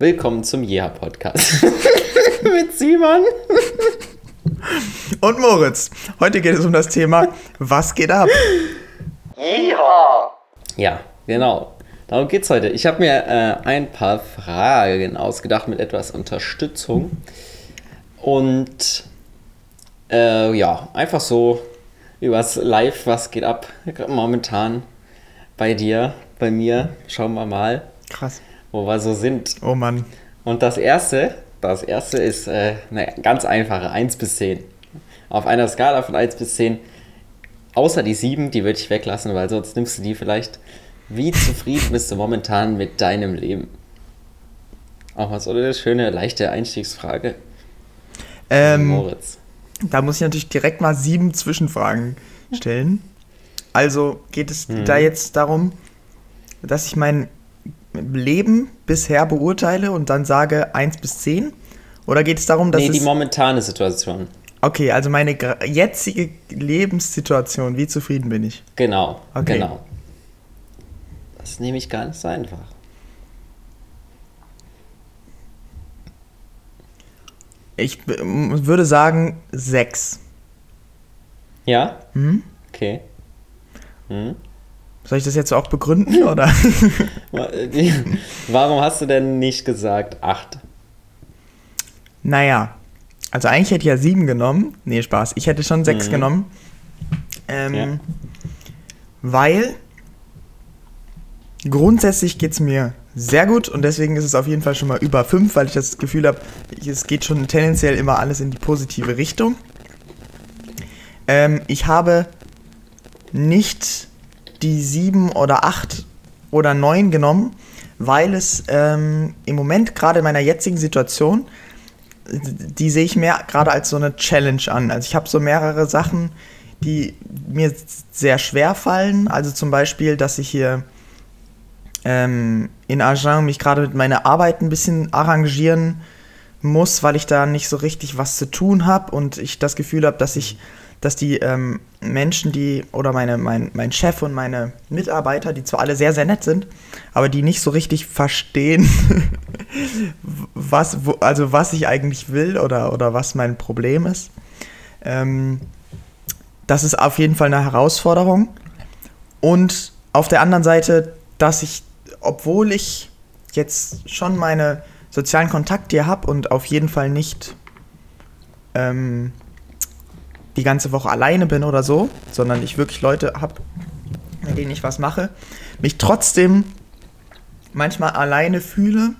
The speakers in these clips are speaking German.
Willkommen zum Jeha Podcast mit Simon und Moritz. Heute geht es um das Thema Was geht ab? Jeha. Ja, genau. Darum geht es heute. Ich habe mir äh, ein paar Fragen ausgedacht mit etwas Unterstützung. Und äh, ja, einfach so übers Live, was geht ab momentan bei dir, bei mir. Schauen wir mal. Krass wo wir so sind. Oh Mann. Und das erste, das erste ist äh, eine ganz einfache, 1 bis 10. Auf einer Skala von 1 bis 10, außer die 7, die würde ich weglassen, weil sonst nimmst du die vielleicht. Wie zufrieden bist du momentan mit deinem Leben? Auch mal so eine schöne, leichte Einstiegsfrage. Ähm, Moritz. Da muss ich natürlich direkt mal sieben Zwischenfragen stellen. Also geht es hm. da jetzt darum, dass ich mein Leben bisher beurteile und dann sage 1 bis 10? Oder geht es darum, dass. Nee, die momentane Situation. Okay, also meine jetzige Lebenssituation, wie zufrieden bin ich? Genau, okay. genau. Das nehme ich ganz einfach. Ich würde sagen 6. Ja? Mhm. Okay. Mhm. Soll ich das jetzt auch begründen, oder? Warum hast du denn nicht gesagt 8? Naja, also eigentlich hätte ich ja 7 genommen. Nee, Spaß. Ich hätte schon 6 mhm. genommen. Ähm, ja. Weil grundsätzlich geht es mir sehr gut und deswegen ist es auf jeden Fall schon mal über 5, weil ich das Gefühl habe, es geht schon tendenziell immer alles in die positive Richtung. Ähm, ich habe nicht die sieben oder acht oder neun genommen, weil es ähm, im Moment gerade in meiner jetzigen Situation, die sehe ich mehr gerade als so eine Challenge an. Also ich habe so mehrere Sachen, die mir sehr schwer fallen. Also zum Beispiel, dass ich hier ähm, in Agen mich gerade mit meiner Arbeit ein bisschen arrangieren muss, weil ich da nicht so richtig was zu tun habe und ich das Gefühl habe, dass ich dass die ähm, Menschen, die, oder meine, mein, mein Chef und meine Mitarbeiter, die zwar alle sehr, sehr nett sind, aber die nicht so richtig verstehen, was, wo, also was ich eigentlich will oder, oder was mein Problem ist. Ähm, das ist auf jeden Fall eine Herausforderung. Und auf der anderen Seite, dass ich, obwohl ich jetzt schon meine sozialen Kontakte habe und auf jeden Fall nicht ähm, die ganze Woche alleine bin oder so, sondern ich wirklich Leute habe, mit denen ich was mache, mich trotzdem manchmal alleine fühle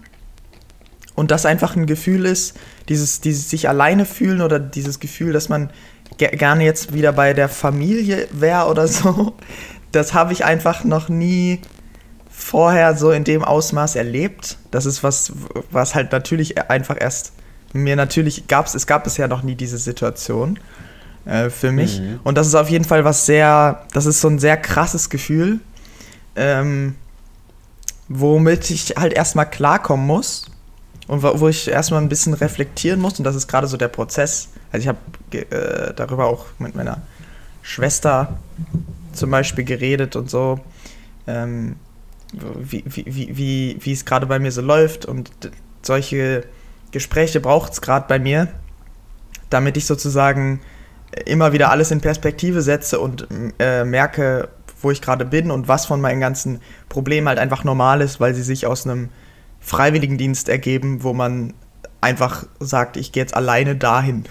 und das einfach ein Gefühl ist, dieses, dieses sich alleine fühlen oder dieses Gefühl, dass man ge gerne jetzt wieder bei der Familie wäre oder so, das habe ich einfach noch nie vorher so in dem Ausmaß erlebt. Das ist was, was halt natürlich einfach erst mir natürlich gab es, es gab bisher noch nie diese Situation. Äh, für mich. Mhm. Und das ist auf jeden Fall was sehr, das ist so ein sehr krasses Gefühl, ähm, womit ich halt erstmal klarkommen muss und wo, wo ich erstmal ein bisschen reflektieren muss. Und das ist gerade so der Prozess. Also ich habe äh, darüber auch mit meiner Schwester zum Beispiel geredet und so. Ähm, wie, wie, wie, wie, wie es gerade bei mir so läuft und solche Gespräche braucht es gerade bei mir, damit ich sozusagen immer wieder alles in Perspektive setze und äh, merke, wo ich gerade bin und was von meinen ganzen Problemen halt einfach normal ist, weil sie sich aus einem Freiwilligendienst ergeben, wo man einfach sagt, ich gehe jetzt alleine dahin.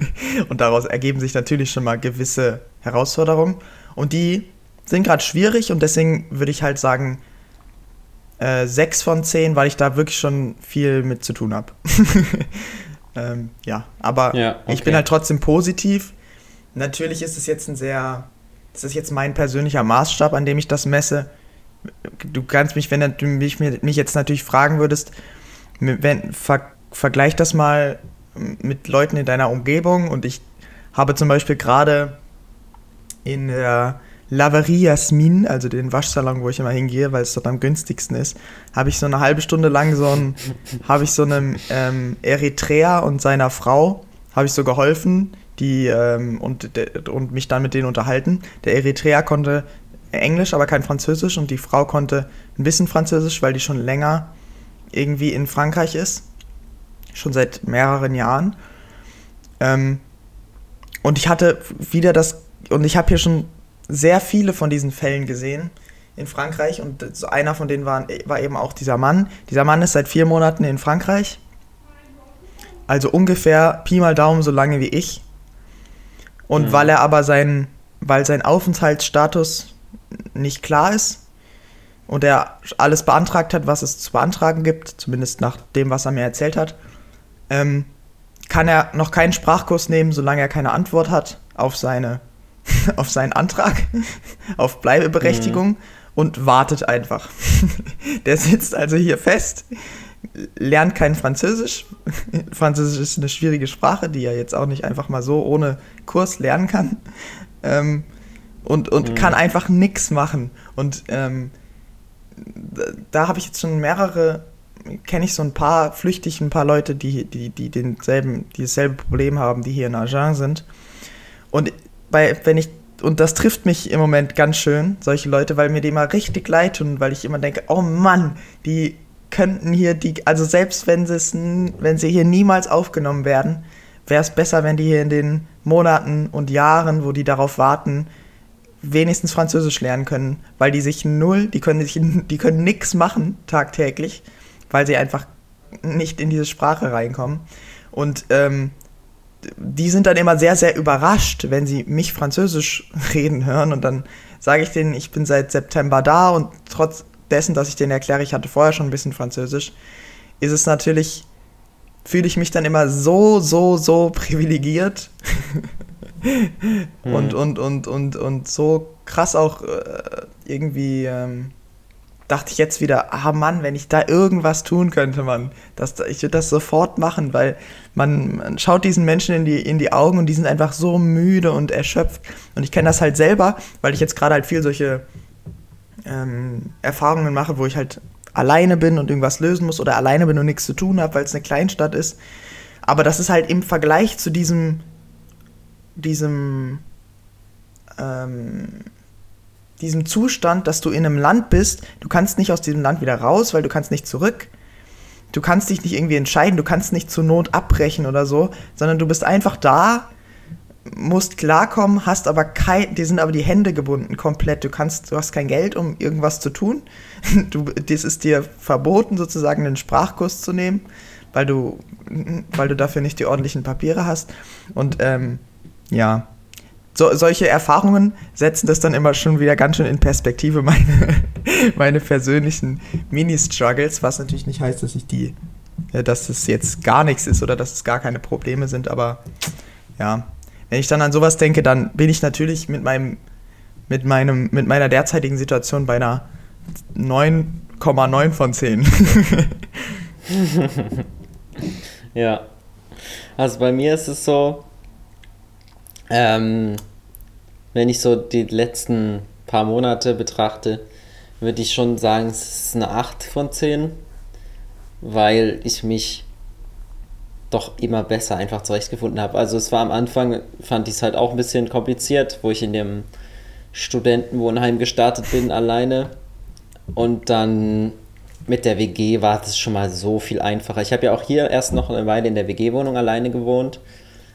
und daraus ergeben sich natürlich schon mal gewisse Herausforderungen. Und die sind gerade schwierig und deswegen würde ich halt sagen, äh, sechs von zehn, weil ich da wirklich schon viel mit zu tun habe. ähm, ja, aber ja, okay. ich bin halt trotzdem positiv Natürlich ist es jetzt ein sehr, das ist jetzt mein persönlicher Maßstab, an dem ich das messe. Du kannst mich, wenn du mich, mich jetzt natürlich fragen würdest, wenn, ver, vergleich das mal mit Leuten in deiner Umgebung und ich habe zum Beispiel gerade in der Laverie Jasmin, also den Waschsalon, wo ich immer hingehe, weil es dort am günstigsten ist, habe ich so eine halbe Stunde lang so ein, habe ich so einem ähm, Eritreer und seiner Frau, habe ich so geholfen, die ähm, und, und mich dann mit denen unterhalten. Der Eritreer konnte Englisch, aber kein Französisch und die Frau konnte ein bisschen Französisch, weil die schon länger irgendwie in Frankreich ist. Schon seit mehreren Jahren. Ähm, und ich hatte wieder das, und ich habe hier schon sehr viele von diesen Fällen gesehen in Frankreich und so einer von denen war, war eben auch dieser Mann. Dieser Mann ist seit vier Monaten in Frankreich. Also ungefähr Pi mal Daumen so lange wie ich. Und mhm. weil er aber sein, weil sein Aufenthaltsstatus nicht klar ist und er alles beantragt hat, was es zu beantragen gibt, zumindest nach dem, was er mir erzählt hat, ähm, kann er noch keinen Sprachkurs nehmen, solange er keine Antwort hat auf, seine, auf seinen Antrag auf Bleibeberechtigung mhm. und wartet einfach. Der sitzt also hier fest, lernt kein Französisch. Französisch ist eine schwierige Sprache, die er jetzt auch nicht einfach mal so ohne Kurs lernen kann. Ähm, und und mhm. kann einfach nichts machen. Und ähm, da, da habe ich jetzt schon mehrere kenne ich so ein paar, flüchtig ein paar Leute, die, die, die denselben, die dasselbe Problem haben, die hier in Agen sind. Und bei, wenn ich, und das trifft mich im Moment ganz schön, solche Leute, weil mir die immer richtig leid tun, weil ich immer denke, oh Mann, die könnten hier die, also selbst wenn sie es, wenn sie hier niemals aufgenommen werden, wäre es besser, wenn die hier in den Monaten und Jahren, wo die darauf warten, wenigstens Französisch lernen können, weil die sich null, die können sich, die können nichts machen tagtäglich weil sie einfach nicht in diese Sprache reinkommen. Und ähm, die sind dann immer sehr, sehr überrascht, wenn sie mich Französisch reden hören. Und dann sage ich denen, ich bin seit September da und trotz dessen, dass ich denen erkläre, ich hatte vorher schon ein bisschen Französisch, ist es natürlich, fühle ich mich dann immer so, so, so privilegiert. und, mhm. und, und, und, und so krass auch äh, irgendwie. Ähm, dachte ich jetzt wieder, ah Mann, wenn ich da irgendwas tun könnte, Mann, das, ich würde das sofort machen, weil man, man, schaut diesen Menschen in die, in die Augen und die sind einfach so müde und erschöpft. Und ich kenne das halt selber, weil ich jetzt gerade halt viel solche ähm, Erfahrungen mache, wo ich halt alleine bin und irgendwas lösen muss oder alleine bin und nichts zu tun habe, weil es eine Kleinstadt ist. Aber das ist halt im Vergleich zu diesem, diesem, ähm, diesem Zustand, dass du in einem Land bist, du kannst nicht aus diesem Land wieder raus, weil du kannst nicht zurück. Du kannst dich nicht irgendwie entscheiden, du kannst nicht zur Not abbrechen oder so, sondern du bist einfach da, musst klarkommen, hast aber kein, dir sind aber die Hände gebunden komplett. Du kannst, du hast kein Geld, um irgendwas zu tun. Du, das ist dir verboten, sozusagen einen Sprachkurs zu nehmen, weil du, weil du dafür nicht die ordentlichen Papiere hast. Und ähm, ja, so, solche Erfahrungen setzen das dann immer schon wieder ganz schön in Perspektive, meine, meine persönlichen Mini-Struggles, was natürlich nicht heißt, dass ich die, dass es jetzt gar nichts ist oder dass es gar keine Probleme sind, aber ja, wenn ich dann an sowas denke, dann bin ich natürlich mit meinem, mit meinem, mit meiner derzeitigen Situation bei einer 9,9 von 10. ja. Also bei mir ist es so, ähm, wenn ich so die letzten paar Monate betrachte, würde ich schon sagen, es ist eine 8 von 10, weil ich mich doch immer besser einfach zurechtgefunden habe. Also es war am Anfang, fand ich es halt auch ein bisschen kompliziert, wo ich in dem Studentenwohnheim gestartet bin, alleine. Und dann mit der WG war es schon mal so viel einfacher. Ich habe ja auch hier erst noch eine Weile in der WG-Wohnung alleine gewohnt.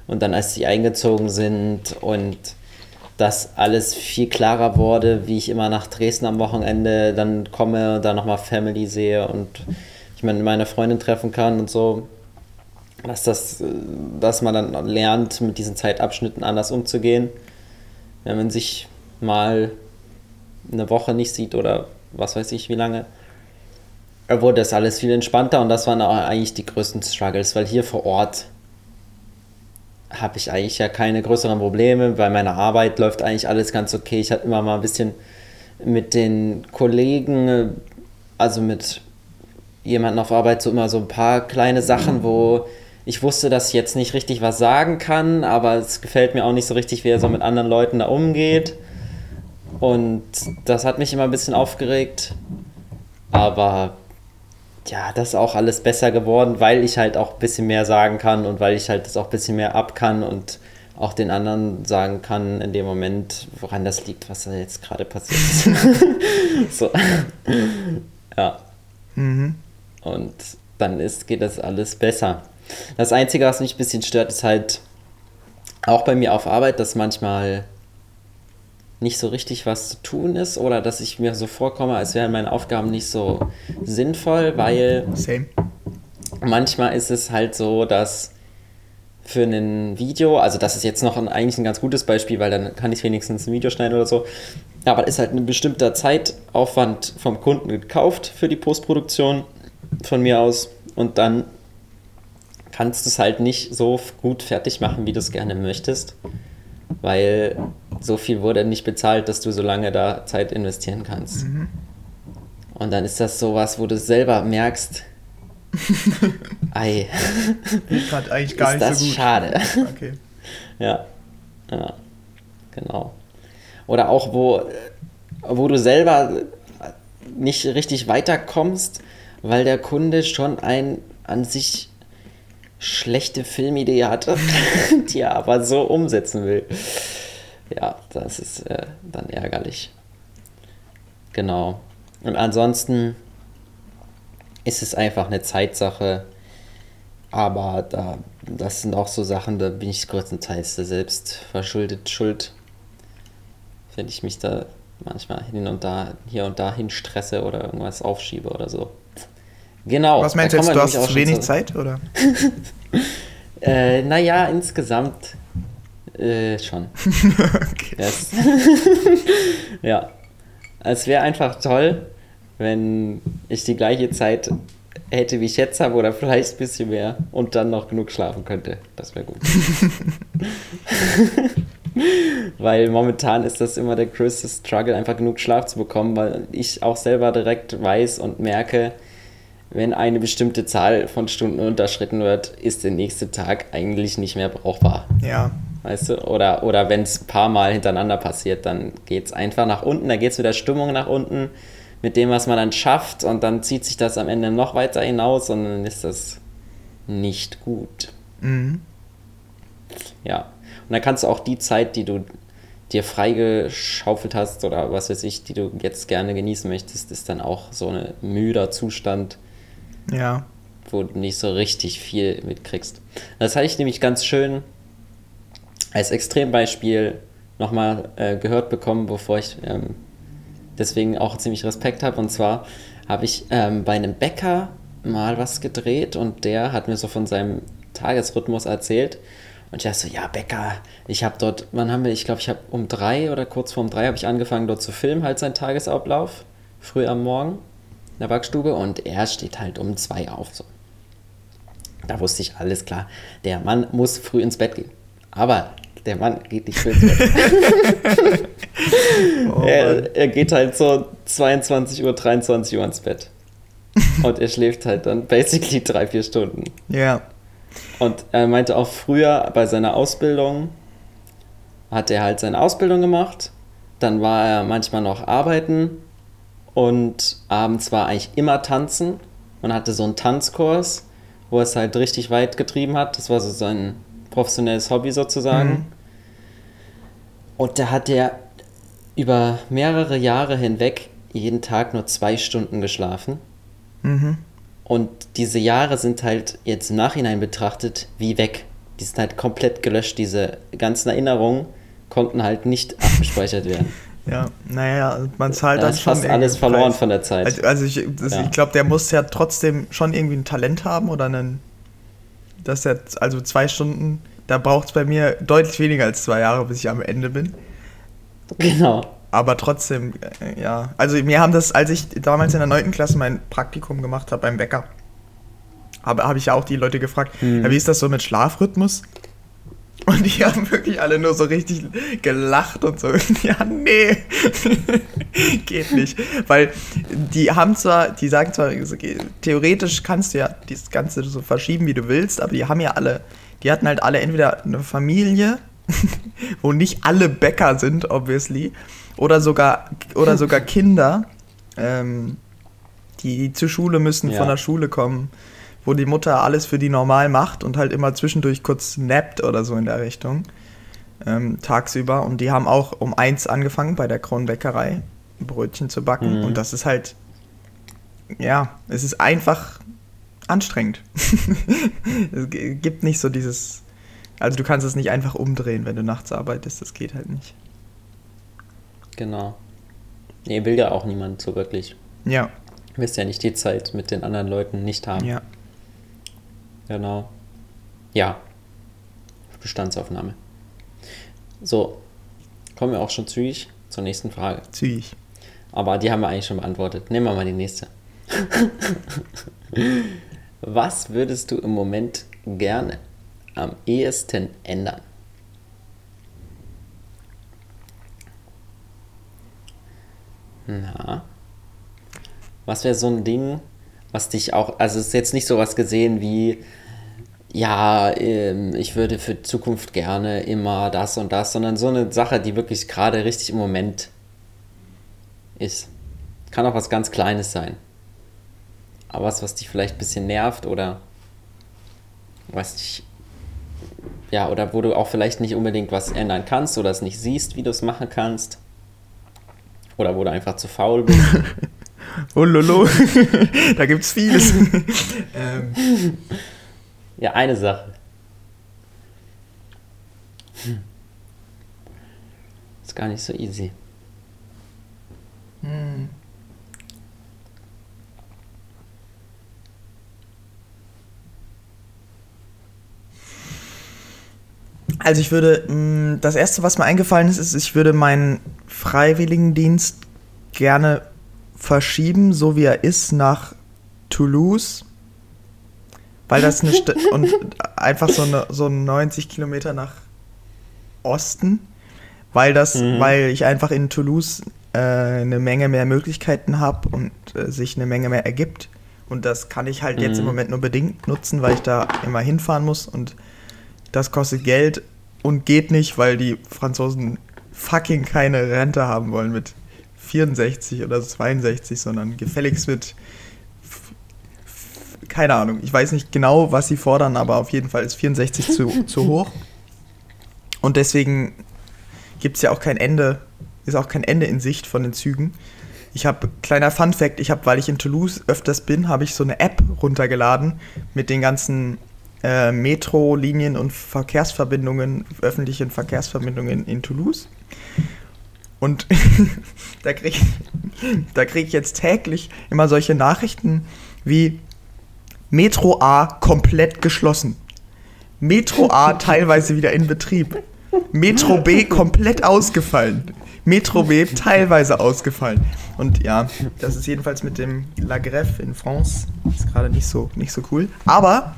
Und dann, als sie eingezogen sind und das alles viel klarer wurde, wie ich immer nach Dresden am Wochenende dann komme und da nochmal Family sehe und ich meine, meine Freundin treffen kann und so, dass, das, dass man dann lernt, mit diesen Zeitabschnitten anders umzugehen. Wenn man sich mal eine Woche nicht sieht oder was weiß ich wie lange, wurde das alles viel entspannter und das waren auch eigentlich die größten Struggles, weil hier vor Ort habe ich eigentlich ja keine größeren Probleme. Bei meiner Arbeit läuft eigentlich alles ganz okay. Ich hatte immer mal ein bisschen mit den Kollegen, also mit jemandem auf Arbeit, so immer so ein paar kleine Sachen, wo ich wusste, dass ich jetzt nicht richtig was sagen kann, aber es gefällt mir auch nicht so richtig, wie er so mit anderen Leuten da umgeht. Und das hat mich immer ein bisschen aufgeregt. Aber ja, das ist auch alles besser geworden, weil ich halt auch ein bisschen mehr sagen kann und weil ich halt das auch ein bisschen mehr ab kann und auch den anderen sagen kann in dem Moment, woran das liegt, was da jetzt gerade passiert ist. so. ja. Mhm. Und dann ist, geht das alles besser. Das Einzige, was mich ein bisschen stört, ist halt auch bei mir auf Arbeit, dass manchmal nicht so richtig was zu tun ist oder dass ich mir so vorkomme, als wären meine Aufgaben nicht so sinnvoll, weil Same. manchmal ist es halt so, dass für ein Video, also das ist jetzt noch ein, eigentlich ein ganz gutes Beispiel, weil dann kann ich wenigstens ein Video schneiden oder so, aber ist halt ein bestimmter Zeitaufwand vom Kunden gekauft für die Postproduktion von mir aus und dann kannst du es halt nicht so gut fertig machen, wie du es gerne möchtest, weil so viel wurde nicht bezahlt, dass du so lange da Zeit investieren kannst. Mhm. Und dann ist das sowas, wo du selber merkst, ei, hat eigentlich gar ist nicht das so gut. schade. Okay. Ja, ja, genau. Oder auch, wo, wo du selber nicht richtig weiterkommst, weil der Kunde schon ein an sich schlechte Filmidee hatte, die er aber so umsetzen will ja, das ist äh, dann ärgerlich. Genau. Und ansonsten ist es einfach eine Zeitsache. Aber da, das sind auch so Sachen, da bin ich größtenteils selbst verschuldet schuld. Wenn ich mich da manchmal hin und da, hier und da hin stresse oder irgendwas aufschiebe oder so. Genau. Was meinst du jetzt, du hast zu wenig Zeit, oder? äh, naja, insgesamt äh, schon. okay. Ja. Es wäre einfach toll, wenn ich die gleiche Zeit hätte, wie ich jetzt habe, oder vielleicht ein bisschen mehr und dann noch genug schlafen könnte. Das wäre gut. weil momentan ist das immer der größte Struggle, einfach genug Schlaf zu bekommen, weil ich auch selber direkt weiß und merke, wenn eine bestimmte Zahl von Stunden unterschritten wird, ist der nächste Tag eigentlich nicht mehr brauchbar. Ja, Weißt du? Oder, oder wenn es ein paar Mal hintereinander passiert, dann geht es einfach nach unten, da geht es mit der Stimmung nach unten, mit dem, was man dann schafft, und dann zieht sich das am Ende noch weiter hinaus und dann ist das nicht gut. Mhm. Ja. Und dann kannst du auch die Zeit, die du dir freigeschaufelt hast oder was weiß ich, die du jetzt gerne genießen möchtest, ist dann auch so ein müder Zustand. Ja. Wo du nicht so richtig viel mitkriegst. Das hatte ich nämlich ganz schön als Extrembeispiel nochmal äh, gehört bekommen, bevor ich ähm, deswegen auch ziemlich Respekt habe. Und zwar habe ich ähm, bei einem Bäcker mal was gedreht und der hat mir so von seinem Tagesrhythmus erzählt. Und ich dachte so, ja, Bäcker, ich habe dort, wann haben wir, ich glaube, ich habe um drei oder kurz vor um drei habe ich angefangen dort zu filmen, halt seinen Tagesablauf, früh am Morgen in der Backstube und er steht halt um zwei auf. So. Da wusste ich, alles klar, der Mann muss früh ins Bett gehen. Aber der Mann geht nicht früh ins Bett. oh, er, er, geht halt so 22 Uhr, 23 Uhr ins Bett. Und er schläft halt dann basically drei, vier Stunden. Ja. Und er meinte auch früher bei seiner Ausbildung, hat er halt seine Ausbildung gemacht. Dann war er manchmal noch arbeiten und abends war eigentlich immer tanzen. Man hatte so einen Tanzkurs, wo er es halt richtig weit getrieben hat. Das war so sein professionelles Hobby sozusagen. Mhm. Und da hat er über mehrere Jahre hinweg jeden Tag nur zwei Stunden geschlafen. Mhm. Und diese Jahre sind halt jetzt im Nachhinein betrachtet wie weg. Die sind halt komplett gelöscht. Diese ganzen Erinnerungen konnten halt nicht abgespeichert werden. Ja, naja, man zahlt da dann ist fast alles verloren Preis. von der Zeit. Also, also ich, ja. ich glaube, der muss ja trotzdem schon irgendwie ein Talent haben oder einen das jetzt, also zwei Stunden, da braucht es bei mir deutlich weniger als zwei Jahre, bis ich am Ende bin. Genau. Aber trotzdem, äh, ja. Also mir haben das, als ich damals in der 9. Klasse mein Praktikum gemacht habe beim Bäcker, habe hab ich ja auch die Leute gefragt, mhm. ja, wie ist das so mit Schlafrhythmus? Und die haben wirklich alle nur so richtig gelacht und so. Ja, nee, geht nicht. Weil die haben zwar, die sagen zwar, theoretisch kannst du ja das Ganze so verschieben, wie du willst, aber die haben ja alle, die hatten halt alle entweder eine Familie, wo nicht alle Bäcker sind, obviously, oder sogar, oder sogar Kinder, ähm, die, die zur Schule müssen, ja. von der Schule kommen wo die Mutter alles für die normal macht und halt immer zwischendurch kurz nappt oder so in der Richtung. Ähm, tagsüber. Und die haben auch um eins angefangen bei der Kronbäckerei Brötchen zu backen. Mhm. Und das ist halt ja, es ist einfach anstrengend. es gibt nicht so dieses, also du kannst es nicht einfach umdrehen, wenn du nachts arbeitest, das geht halt nicht. Genau. Nee, will ja auch niemand so wirklich. Ja. Du wirst ja nicht die Zeit mit den anderen Leuten nicht haben. Ja. Genau. Ja. Bestandsaufnahme. So, kommen wir auch schon zügig zur nächsten Frage. Zügig. Aber die haben wir eigentlich schon beantwortet. Nehmen wir mal die nächste. Was würdest du im Moment gerne am ehesten ändern? Na, was wäre so ein Ding, was dich auch, also es ist jetzt nicht so was gesehen wie, ja, ähm, ich würde für Zukunft gerne immer das und das, sondern so eine Sache, die wirklich gerade richtig im Moment ist. Kann auch was ganz Kleines sein. Aber was, was dich vielleicht ein bisschen nervt oder was dich, ja, oder wo du auch vielleicht nicht unbedingt was ändern kannst oder es nicht siehst, wie du es machen kannst. Oder wo du einfach zu faul bist. oh lolo, da gibt's vieles. ähm. Ja, eine Sache. Hm. Ist gar nicht so easy. Hm. Also ich würde, mm, das Erste, was mir eingefallen ist, ist, ich würde meinen Freiwilligendienst gerne verschieben, so wie er ist, nach Toulouse. Weil das eine St und einfach so, eine, so 90 Kilometer nach Osten, weil das, mhm. weil ich einfach in Toulouse äh, eine Menge mehr Möglichkeiten habe und äh, sich eine Menge mehr ergibt. Und das kann ich halt mhm. jetzt im mhm. Moment nur bedingt nutzen, weil ich da immer hinfahren muss und das kostet Geld und geht nicht, weil die Franzosen fucking keine Rente haben wollen mit 64 oder 62, sondern gefälligst mit keine Ahnung. Ich weiß nicht genau, was sie fordern, aber auf jeden Fall ist 64 zu, zu hoch. Und deswegen gibt es ja auch kein Ende, ist auch kein Ende in Sicht von den Zügen. Ich habe, kleiner Fun Fact, ich habe, weil ich in Toulouse öfters bin, habe ich so eine App runtergeladen mit den ganzen äh, Metro-Linien und Verkehrsverbindungen, öffentlichen Verkehrsverbindungen in Toulouse. Und da kriege da krieg ich jetzt täglich immer solche Nachrichten wie Metro A komplett geschlossen. Metro A teilweise wieder in Betrieb. Metro B komplett ausgefallen. Metro B teilweise ausgefallen. Und ja, das ist jedenfalls mit dem La Greffe in France ist gerade nicht so, nicht so cool. Aber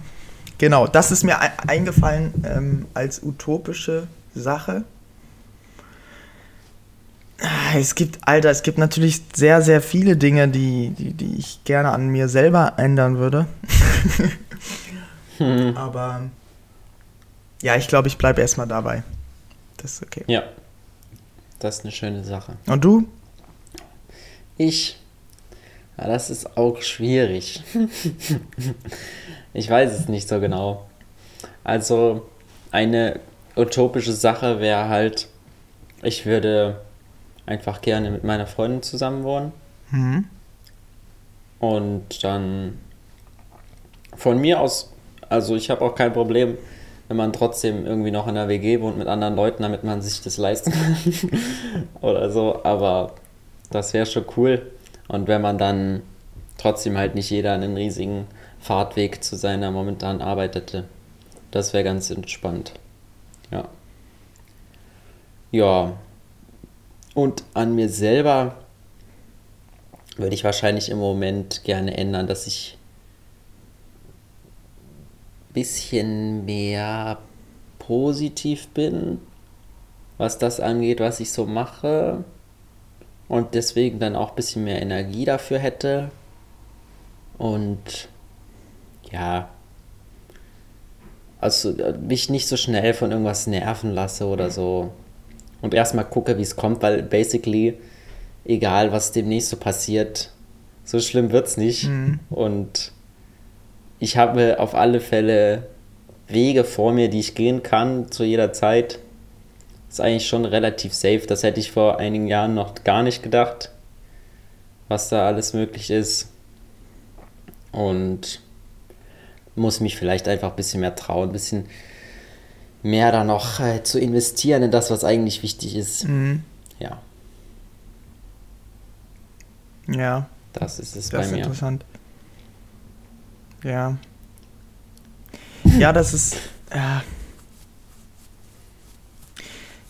Genau, das ist mir eingefallen ähm, als utopische Sache. Es gibt, Alter, es gibt natürlich sehr, sehr viele Dinge, die, die, die ich gerne an mir selber ändern würde. hm. Aber ja, ich glaube, ich bleibe erstmal dabei. Das ist okay. Ja. Das ist eine schöne Sache. Und du? Ich. Ja, das ist auch schwierig. Ich weiß es nicht so genau. Also eine utopische Sache wäre halt, ich würde einfach gerne mit meiner Freundin zusammen wohnen. Mhm. Und dann von mir aus, also ich habe auch kein Problem, wenn man trotzdem irgendwie noch in der WG wohnt mit anderen Leuten, damit man sich das leisten kann. Oder so, aber das wäre schon cool. Und wenn man dann trotzdem halt nicht jeder einen riesigen Fahrtweg zu seiner momentanen Arbeit hätte. Das wäre ganz entspannt. Ja. Ja. Und an mir selber würde ich wahrscheinlich im Moment gerne ändern, dass ich ein bisschen mehr positiv bin, was das angeht, was ich so mache. Und deswegen dann auch ein bisschen mehr Energie dafür hätte. Und ja, also äh, mich nicht so schnell von irgendwas nerven lasse oder so. Und erstmal gucke, wie es kommt, weil basically, egal was demnächst so passiert, so schlimm wird es nicht. Mhm. Und ich habe auf alle Fälle Wege vor mir, die ich gehen kann zu jeder Zeit. Ist eigentlich schon relativ safe. Das hätte ich vor einigen Jahren noch gar nicht gedacht, was da alles möglich ist. Und muss mich vielleicht einfach ein bisschen mehr trauen, ein bisschen mehr da noch äh, zu investieren in das, was eigentlich wichtig ist. Mhm. Ja. Ja. Das ist es das bei ist mir. interessant. Ja. Ja, das ist. Ja.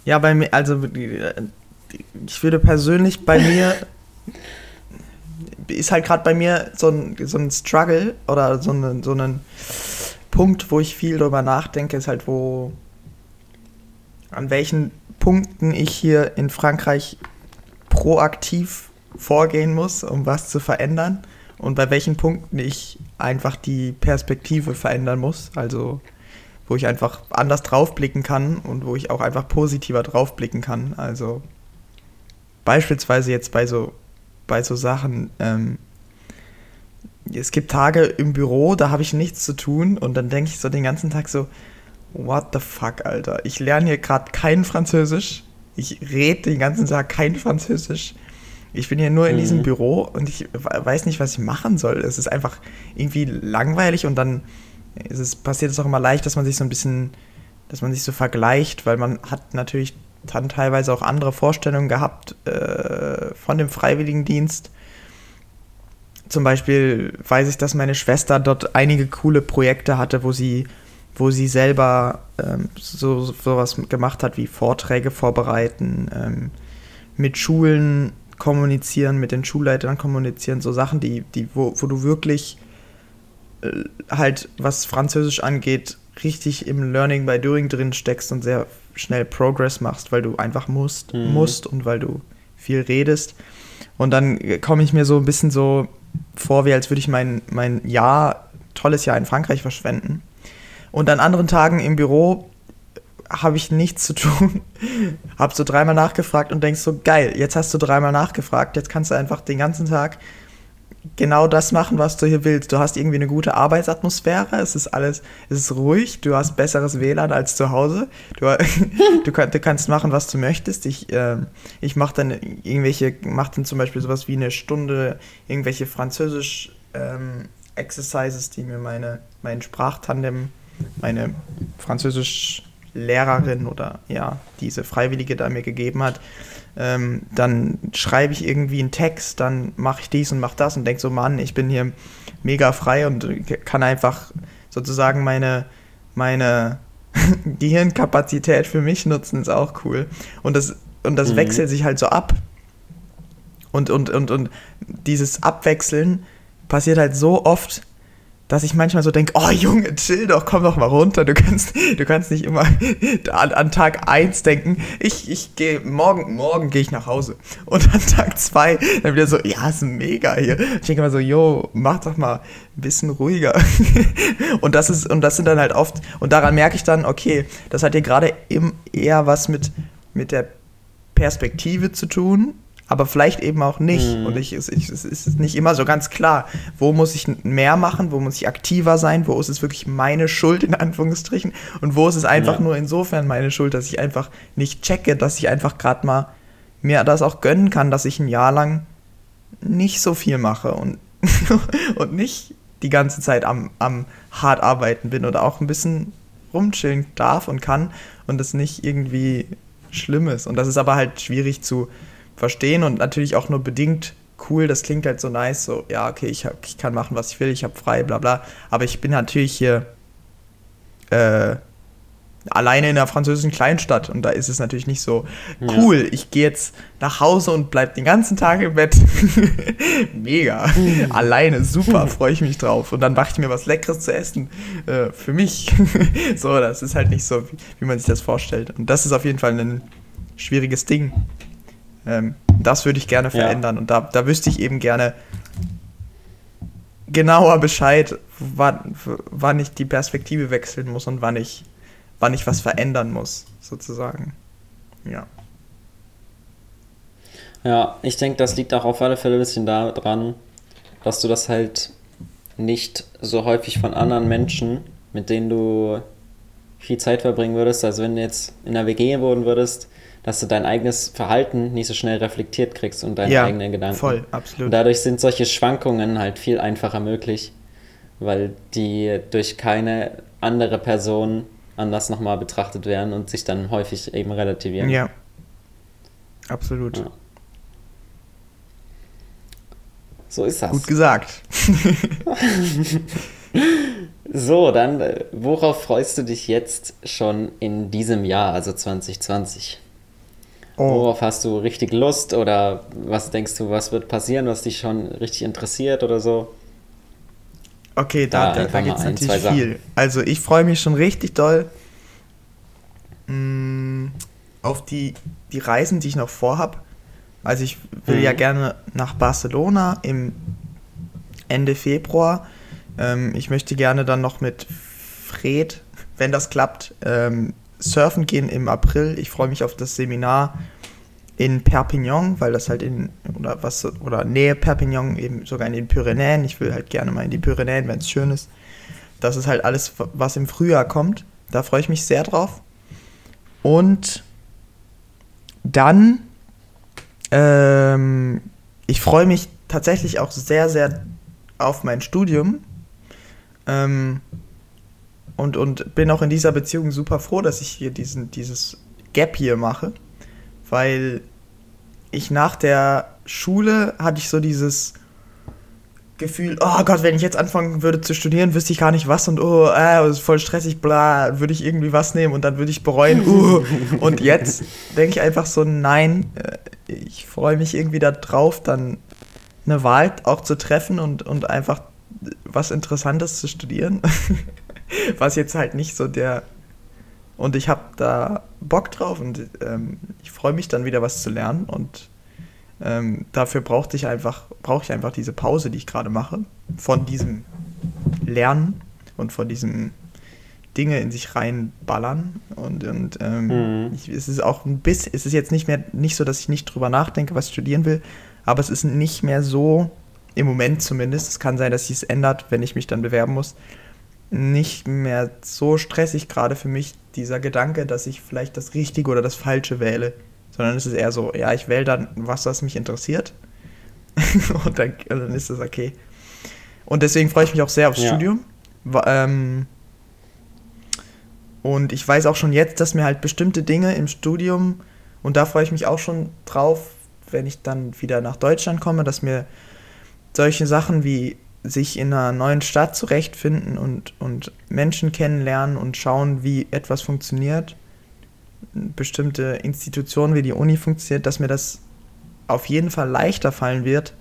Ja, bei mir, also ich würde persönlich bei mir ist halt gerade bei mir so ein, so ein Struggle oder so, eine, so ein Punkt, wo ich viel darüber nachdenke, ist halt, wo an welchen Punkten ich hier in Frankreich proaktiv vorgehen muss, um was zu verändern und bei welchen Punkten ich einfach die Perspektive verändern muss, also wo ich einfach anders draufblicken kann und wo ich auch einfach positiver draufblicken kann. Also beispielsweise jetzt bei so bei so Sachen. Ähm, es gibt Tage im Büro, da habe ich nichts zu tun und dann denke ich so den ganzen Tag so, what the fuck, Alter. Ich lerne hier gerade kein Französisch. Ich rede den ganzen Tag kein Französisch. Ich bin hier nur in mhm. diesem Büro und ich weiß nicht, was ich machen soll. Es ist einfach irgendwie langweilig und dann es, passiert es auch immer leicht, dass man sich so ein bisschen, dass man sich so vergleicht, weil man hat natürlich dann teilweise auch andere Vorstellungen gehabt äh, von dem Freiwilligendienst. Zum Beispiel weiß ich, dass meine Schwester dort einige coole Projekte hatte, wo sie, wo sie selber ähm, so sowas gemacht hat wie Vorträge vorbereiten, ähm, mit Schulen kommunizieren, mit den Schulleitern kommunizieren, so Sachen, die, die, wo, wo du wirklich äh, halt, was Französisch angeht, richtig im Learning by Doing drin steckst und sehr schnell Progress machst, weil du einfach musst, mhm. musst und weil du viel redest. Und dann komme ich mir so ein bisschen so vor, wie als würde ich mein, mein Jahr, tolles Jahr in Frankreich verschwenden. Und an anderen Tagen im Büro habe ich nichts zu tun. habe so dreimal nachgefragt und denkst so, geil, jetzt hast du dreimal nachgefragt, jetzt kannst du einfach den ganzen Tag genau das machen, was du hier willst. Du hast irgendwie eine gute Arbeitsatmosphäre, es ist alles, es ist ruhig, du hast besseres WLAN als zu Hause. Du, du, du kannst machen, was du möchtest. Ich, äh, ich mache dann irgendwelche, mache dann zum Beispiel sowas wie eine Stunde irgendwelche Französisch ähm, Exercises, die mir meine, mein Sprachtandem, meine Französisch Lehrerin oder ja, diese Freiwillige da mir gegeben hat, ähm, dann schreibe ich irgendwie einen Text, dann mache ich dies und mache das und denke so, Mann, ich bin hier mega frei und kann einfach sozusagen meine, meine Gehirnkapazität für mich nutzen, ist auch cool. Und das, und das mhm. wechselt sich halt so ab. Und, und, und, und dieses Abwechseln passiert halt so oft, dass ich manchmal so denke, oh Junge, chill doch, komm doch mal runter. Du kannst, du kannst nicht immer an, an Tag 1 denken, ich, ich gehe morgen, morgen gehe ich nach Hause. Und an Tag 2 dann wieder so, ja, ist mega hier. Ich denke immer so, yo, mach doch mal ein bisschen ruhiger. und das ist, und das sind dann halt oft, und daran merke ich dann, okay, das hat hier gerade eher was mit, mit der Perspektive zu tun aber vielleicht eben auch nicht. Mhm. Und ich, es, es ist nicht immer so ganz klar, wo muss ich mehr machen, wo muss ich aktiver sein, wo ist es wirklich meine Schuld in Anführungsstrichen und wo ist es einfach ja. nur insofern meine Schuld, dass ich einfach nicht checke, dass ich einfach gerade mal mir das auch gönnen kann, dass ich ein Jahr lang nicht so viel mache und, und nicht die ganze Zeit am, am hart arbeiten bin oder auch ein bisschen rumchillen darf und kann und das nicht irgendwie schlimm ist. Und das ist aber halt schwierig zu, verstehen und natürlich auch nur bedingt cool. Das klingt halt so nice, so, ja, okay, ich, hab, ich kann machen, was ich will, ich habe frei, bla bla. Aber ich bin natürlich hier äh, alleine in einer französischen Kleinstadt und da ist es natürlich nicht so cool. Ja. Ich gehe jetzt nach Hause und bleib den ganzen Tag im Bett. Mega. Mhm. alleine, super, freue ich mich drauf. Und dann mache ich mir was Leckeres zu essen äh, für mich. so, das ist halt nicht so, wie, wie man sich das vorstellt. Und das ist auf jeden Fall ein schwieriges Ding. Ähm, das würde ich gerne verändern. Ja. Und da, da wüsste ich eben gerne genauer Bescheid, wann, wann ich die Perspektive wechseln muss und wann ich, wann ich was verändern muss, sozusagen. Ja. Ja, ich denke, das liegt auch auf alle Fälle ein bisschen daran, dass du das halt nicht so häufig von anderen Menschen, mit denen du viel Zeit verbringen würdest, also wenn du jetzt in einer WG wohnen würdest, dass du dein eigenes Verhalten nicht so schnell reflektiert kriegst und deine ja, eigenen Gedanken. Voll, absolut. Und dadurch sind solche Schwankungen halt viel einfacher möglich. weil die durch keine andere Person anders nochmal betrachtet werden und sich dann häufig eben relativieren. Ja. Absolut. Ja. So ist das. Gut gesagt. so, dann, äh, worauf freust du dich jetzt schon in diesem Jahr, also 2020? Oh. Worauf hast du richtig Lust oder was denkst du, was wird passieren, was dich schon richtig interessiert oder so? Okay, da, da, da gibt es natürlich viel. Also ich freue mich schon richtig doll mh, mm, auf die, die Reisen, die ich noch vorhab. Also ich will mhm. ja gerne nach Barcelona im Ende Februar. Ähm, ich möchte gerne dann noch mit Fred, wenn das klappt, ähm, surfen gehen im April. Ich freue mich auf das Seminar in Perpignan, weil das halt in oder was oder Nähe Perpignan eben sogar in den Pyrenäen. Ich will halt gerne mal in die Pyrenäen, wenn es schön ist. Das ist halt alles, was im Frühjahr kommt. Da freue ich mich sehr drauf. Und dann ähm, ich freue mich tatsächlich auch sehr, sehr auf mein Studium. Ähm, und, und bin auch in dieser Beziehung super froh, dass ich hier diesen, dieses Gap hier mache. Weil ich nach der Schule hatte ich so dieses Gefühl, oh Gott, wenn ich jetzt anfangen würde zu studieren, wüsste ich gar nicht was und oh, äh, ist voll stressig, bla, würde ich irgendwie was nehmen und dann würde ich bereuen, uh. Und jetzt denke ich einfach so, nein, äh, ich freue mich irgendwie darauf, dann eine Wahl auch zu treffen und, und einfach was Interessantes zu studieren. was jetzt halt nicht so der. Und ich habe da Bock drauf und ähm, ich freue mich dann wieder was zu lernen und ähm, dafür brauchte ich einfach, brauche ich einfach diese Pause, die ich gerade mache, von diesem Lernen und von diesem Dinge in sich reinballern. Und, und ähm, mhm. ich, es ist auch ein bisschen, es ist jetzt nicht mehr nicht so, dass ich nicht drüber nachdenke, was ich studieren will, aber es ist nicht mehr so, im Moment zumindest, es kann sein, dass sich es ändert, wenn ich mich dann bewerben muss, nicht mehr so stressig gerade für mich dieser Gedanke, dass ich vielleicht das Richtige oder das Falsche wähle, sondern es ist eher so, ja, ich wähle dann was, was mich interessiert und dann, dann, ist das okay. Und deswegen freue ich mich auch sehr aufs ja. Studium. Ähm, und ich weiß auch schon jetzt, dass mir halt bestimmte Dinge im Studium, und da freue ich mich auch schon drauf, wenn ich dann wieder nach Deutschland komme, dass mir solche Sachen wie sich in einer neuen Stadt zurechtfinden und, und Menschen kennenlernen und schauen, wie etwas funktioniert, bestimmte Institutionen wie die Uni funktioniert, dass mir das auf jeden Fall leichter fallen wird,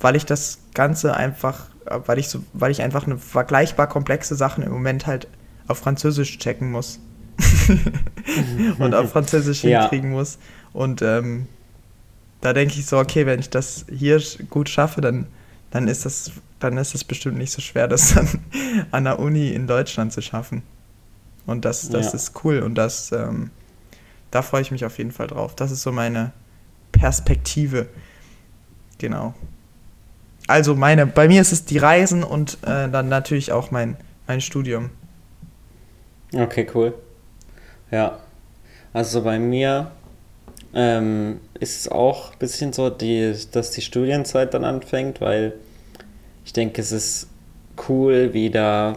weil ich das Ganze einfach, weil ich so, weil ich einfach eine vergleichbar komplexe Sachen im Moment halt auf Französisch checken muss. und auf Französisch ja. hinkriegen muss. Und ähm, da denke ich so, okay, wenn ich das hier gut schaffe, dann, dann ist das, dann ist es bestimmt nicht so schwer, das dann an der Uni in Deutschland zu schaffen. Und das, das ja. ist cool und das, ähm, da freue ich mich auf jeden Fall drauf. Das ist so meine Perspektive. Genau. Also meine, bei mir ist es die Reisen und äh, dann natürlich auch mein, mein Studium. Okay, cool. Ja. Also bei mir ähm, ist es auch ein bisschen so, die, dass die Studienzeit dann anfängt, weil ich denke, es ist cool, wieder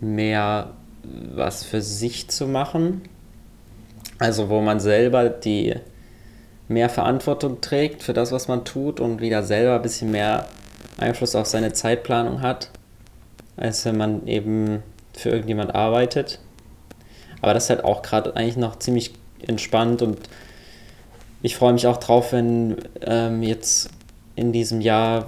mehr was für sich zu machen. Also wo man selber die mehr Verantwortung trägt für das, was man tut und wieder selber ein bisschen mehr Einfluss auf seine Zeitplanung hat, als wenn man eben für irgendjemand arbeitet. Aber das ist halt auch gerade eigentlich noch ziemlich entspannt und ich freue mich auch drauf, wenn ähm, jetzt in diesem Jahr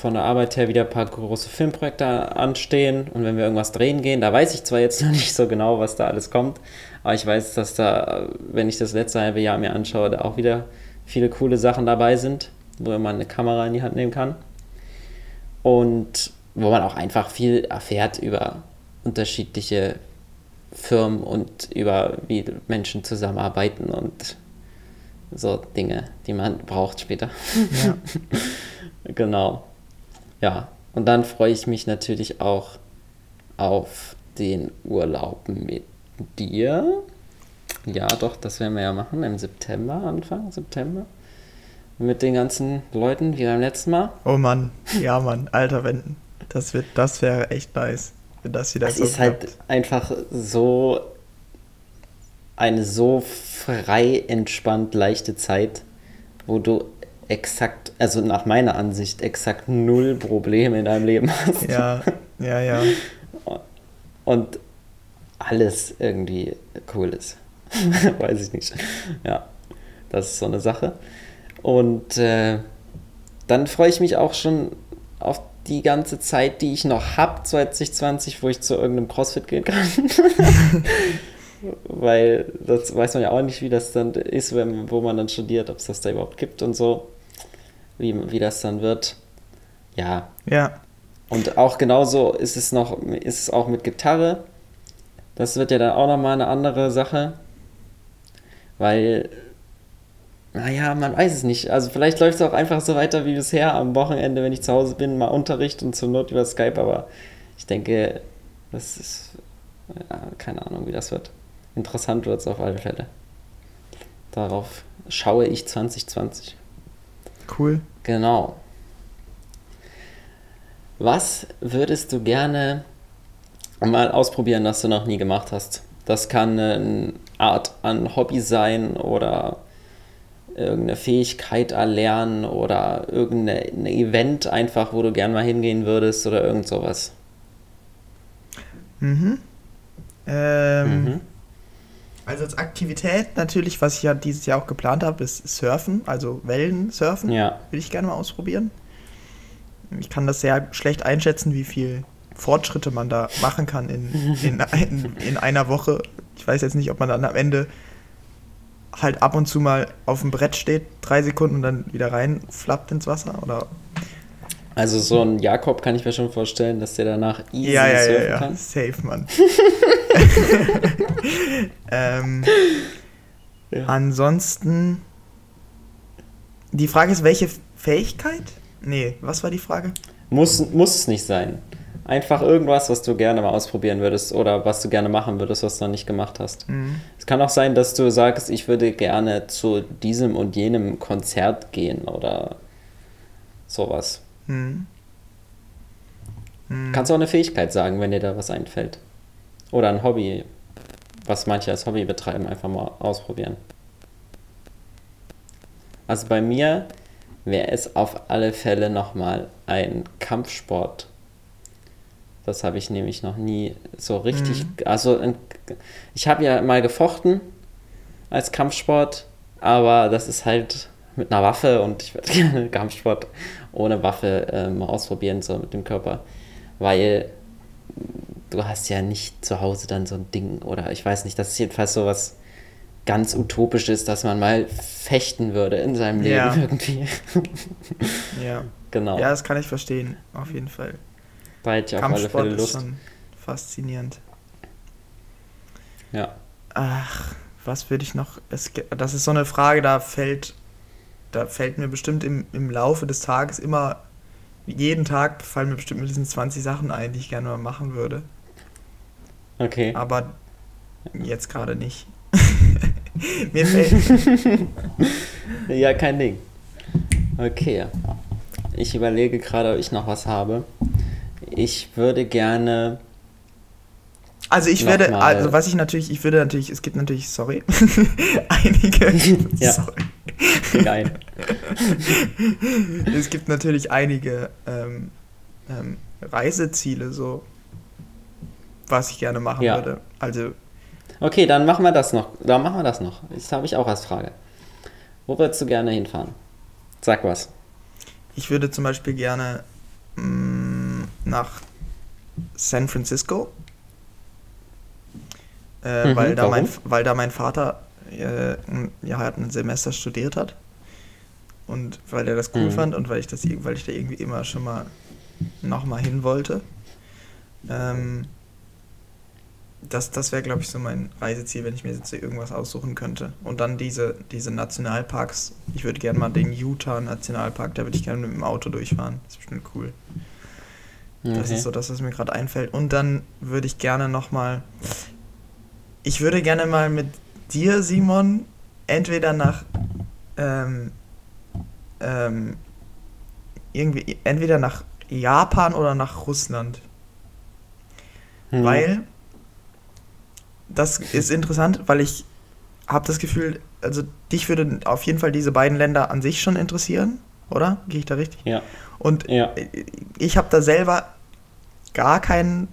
von der Arbeit her wieder ein paar große Filmprojekte anstehen. Und wenn wir irgendwas drehen gehen, da weiß ich zwar jetzt noch nicht so genau, was da alles kommt, aber ich weiß, dass da, wenn ich das letzte halbe Jahr mir anschaue, da auch wieder viele coole Sachen dabei sind, wo man eine Kamera in die Hand nehmen kann. Und wo man auch einfach viel erfährt über unterschiedliche Firmen und über wie Menschen zusammenarbeiten und so Dinge, die man braucht später. Ja. genau. Ja, und dann freue ich mich natürlich auch auf den Urlaub mit dir. Ja, doch, das werden wir ja machen im September, Anfang September. Mit den ganzen Leuten wie beim letzten Mal. Oh Mann, ja Mann, Alter, wenn, Das, wird, das wäre echt nice, wenn das wieder es so ist halt klappt. halt einfach so eine so frei, entspannt, leichte Zeit, wo du exakt, also nach meiner Ansicht, exakt null Probleme in deinem Leben hast. Ja, ja, ja. Und alles irgendwie cool ist. Weiß ich nicht. Ja, das ist so eine Sache. Und äh, dann freue ich mich auch schon auf die ganze Zeit, die ich noch habe, 2020, wo ich zu irgendeinem CrossFit gehen kann. Weil das weiß man ja auch nicht, wie das dann ist, wenn, wo man dann studiert, ob es das da überhaupt gibt und so. Wie, wie das dann wird. Ja. Ja. Und auch genauso ist es noch, ist es auch mit Gitarre. Das wird ja dann auch nochmal eine andere Sache. Weil naja, man weiß es nicht. Also vielleicht läuft es auch einfach so weiter wie bisher am Wochenende, wenn ich zu Hause bin, mal Unterricht und zur Not über Skype, aber ich denke, das ist, ja, keine Ahnung, wie das wird. Interessant wird es auf alle Fälle. Darauf schaue ich 2020. Cool. Genau. Was würdest du gerne mal ausprobieren, das du noch nie gemacht hast? Das kann eine Art an Hobby sein oder irgendeine Fähigkeit erlernen oder irgendein Event einfach, wo du gern mal hingehen würdest oder irgend sowas? Mhm. Ähm, mhm. Also als Aktivität natürlich, was ich ja dieses Jahr auch geplant habe, ist Surfen, also Wellensurfen. Ja. Will ich gerne mal ausprobieren. Ich kann das sehr schlecht einschätzen, wie viel Fortschritte man da machen kann in, in, in, in einer Woche. Ich weiß jetzt nicht, ob man dann am Ende halt ab und zu mal auf dem Brett steht, drei Sekunden und dann wieder rein flappt ins Wasser? Oder? Also so ein Jakob kann ich mir schon vorstellen, dass der danach easy ja, ja, surfen ja, ja. kann. Safe, Mann. ähm, ja. Ansonsten, die Frage ist, welche Fähigkeit? Nee, was war die Frage? Muss, muss es nicht sein. Einfach irgendwas, was du gerne mal ausprobieren würdest oder was du gerne machen würdest, was du noch nicht gemacht hast. Mhm. Es kann auch sein, dass du sagst, ich würde gerne zu diesem und jenem Konzert gehen oder sowas. Mhm. Mhm. Kannst auch eine Fähigkeit sagen, wenn dir da was einfällt. Oder ein Hobby, was manche als Hobby betreiben, einfach mal ausprobieren. Also bei mir wäre es auf alle Fälle nochmal ein Kampfsport das habe ich nämlich noch nie so richtig. Mhm. Also, ich habe ja mal gefochten als Kampfsport, aber das ist halt mit einer Waffe und ich würde gerne Kampfsport ohne Waffe äh, mal ausprobieren, so mit dem Körper. Weil du hast ja nicht zu Hause dann so ein Ding oder ich weiß nicht, das ist jedenfalls so was ganz utopisches, dass man mal fechten würde in seinem Leben ja. irgendwie. ja. Genau. Ja, das kann ich verstehen, auf jeden Fall. Da hätte ich auf alle Fälle Lust. Ist schon faszinierend. Ja. Ach, was würde ich noch. Es, das ist so eine Frage, da fällt, da fällt mir bestimmt im, im Laufe des Tages immer, jeden Tag fallen mir bestimmt mindestens 20 Sachen ein, die ich gerne mal machen würde. Okay. Aber jetzt gerade nicht. mir fällt. ja, kein Ding. Okay. Ich überlege gerade, ob ich noch was habe. Ich würde gerne. Also ich werde, also was ich natürlich, ich würde natürlich, es gibt natürlich, sorry, einige. ja. Sorry. Geil. es gibt natürlich einige ähm, ähm, Reiseziele, so was ich gerne machen ja. würde. Also. Okay, dann machen wir das noch. Dann machen wir das noch. Das habe ich auch als Frage. Wo würdest du gerne hinfahren? Sag was. Ich würde zum Beispiel gerne mh, mm, nach San Francisco, äh, mhm, weil, da mein, weil da mein Vater äh, ja, hat ein Semester studiert hat und weil er das cool mhm. fand und weil ich, das, weil ich da irgendwie immer schon mal nochmal hin wollte. Ähm, das, das wäre, glaube ich, so mein Reiseziel, wenn ich mir jetzt irgendwas aussuchen könnte. Und dann diese, diese Nationalparks. Ich würde gerne mal den Utah-Nationalpark, da würde ich gerne mit dem Auto durchfahren. Das ist bestimmt cool. Okay. Das ist so das, was mir gerade einfällt. Und dann würde ich gerne nochmal. Ich würde gerne mal mit dir, Simon, entweder nach. Ähm, ähm, irgendwie, entweder nach Japan oder nach Russland. Hm. Weil das ist interessant, weil ich habe das Gefühl, also dich würde auf jeden Fall diese beiden Länder an sich schon interessieren, oder? Gehe ich da richtig? Ja. Und ja. ich habe da selber gar keinen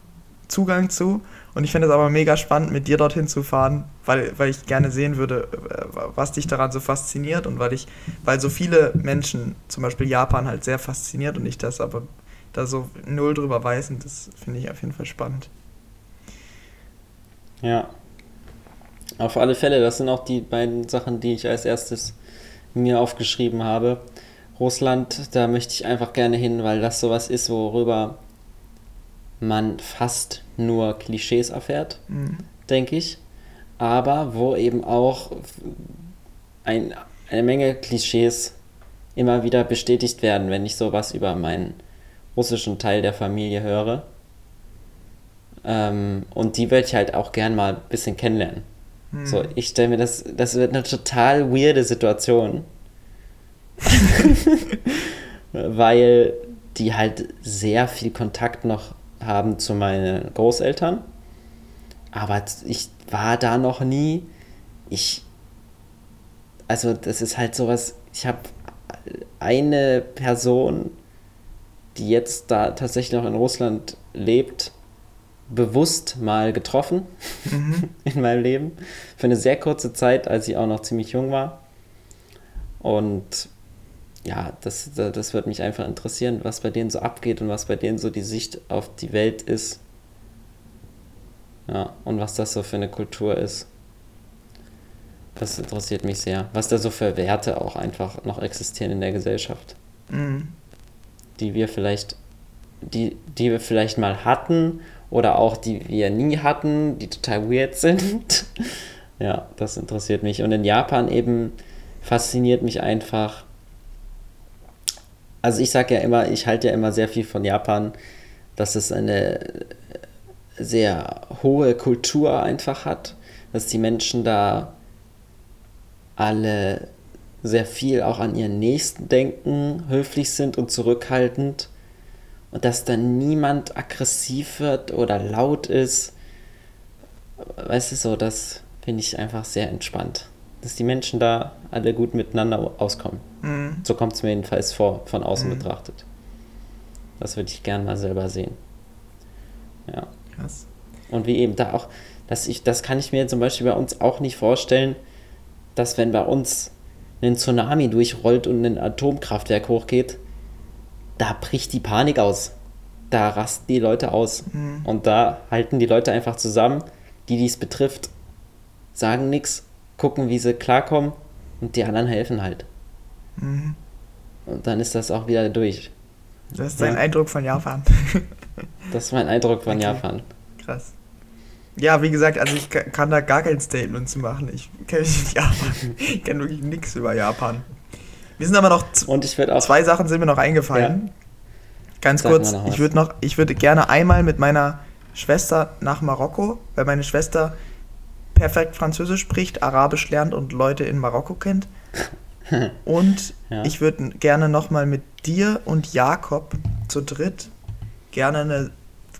Zugang zu. Und ich finde es aber mega spannend, mit dir dorthin zu fahren, weil, weil ich gerne sehen würde, äh, was dich daran so fasziniert und weil ich, weil so viele Menschen, zum Beispiel Japan, halt sehr fasziniert und ich das aber da so null drüber weiß und das finde ich auf jeden Fall spannend. Ja. Auf alle Fälle, das sind auch die beiden Sachen, die ich als erstes mir aufgeschrieben habe. Russland, da möchte ich einfach gerne hin, weil das sowas ist, worüber man fast nur Klischees erfährt, mhm. denke ich. Aber wo eben auch ein, eine Menge Klischees immer wieder bestätigt werden, wenn ich sowas über meinen russischen Teil der Familie höre. Ähm, und die würde ich halt auch gern mal ein bisschen kennenlernen. Mhm. So, ich stelle mir das, das wird eine total weirde Situation. Weil die halt sehr viel Kontakt noch haben zu meinen Großeltern. Aber ich war da noch nie. Ich. Also, das ist halt sowas. Ich habe eine Person, die jetzt da tatsächlich noch in Russland lebt, bewusst mal getroffen mhm. in meinem Leben. Für eine sehr kurze Zeit, als ich auch noch ziemlich jung war. Und ja, das, das wird mich einfach interessieren, was bei denen so abgeht und was bei denen so die Sicht auf die Welt ist. Ja, und was das so für eine Kultur ist. Das interessiert mich sehr. Was da so für Werte auch einfach noch existieren in der Gesellschaft. Mhm. Die wir vielleicht, die, die wir vielleicht mal hatten oder auch die wir nie hatten, die total weird sind. ja, das interessiert mich. Und in Japan eben fasziniert mich einfach also ich sage ja immer, ich halte ja immer sehr viel von Japan, dass es eine sehr hohe Kultur einfach hat, dass die Menschen da alle sehr viel auch an ihren Nächsten denken, höflich sind und zurückhaltend. Und dass dann niemand aggressiv wird oder laut ist. Weißt du so, das finde ich einfach sehr entspannt. Dass die Menschen da alle gut miteinander auskommen. Mhm. So kommt es mir jedenfalls vor, von außen mhm. betrachtet. Das würde ich gern mal selber sehen. Ja. Krass. Und wie eben da auch, dass ich, das kann ich mir zum Beispiel bei uns auch nicht vorstellen, dass wenn bei uns ein Tsunami durchrollt und ein Atomkraftwerk hochgeht, da bricht die Panik aus. Da rasten die Leute aus. Mhm. Und da halten die Leute einfach zusammen, die dies betrifft, sagen nichts gucken, wie sie klarkommen und die anderen helfen halt. Mhm. Und dann ist das auch wieder durch. Das ist dein ja. Eindruck von Japan. das ist mein Eindruck von okay. Japan. Krass. Ja, wie gesagt, also ich kann da gar kein Statement zu machen. Ich kenne mich nicht Japan. Ich kenne wirklich nichts über Japan. Wir sind aber noch und ich auch, zwei Sachen sind mir noch eingefallen. Ja. Ganz Sag kurz, ich würde noch, ich würde gerne einmal mit meiner Schwester nach Marokko, weil meine Schwester perfekt Französisch spricht, Arabisch lernt und Leute in Marokko kennt. Und ja. ich würde gerne nochmal mit dir und Jakob zu dritt gerne eine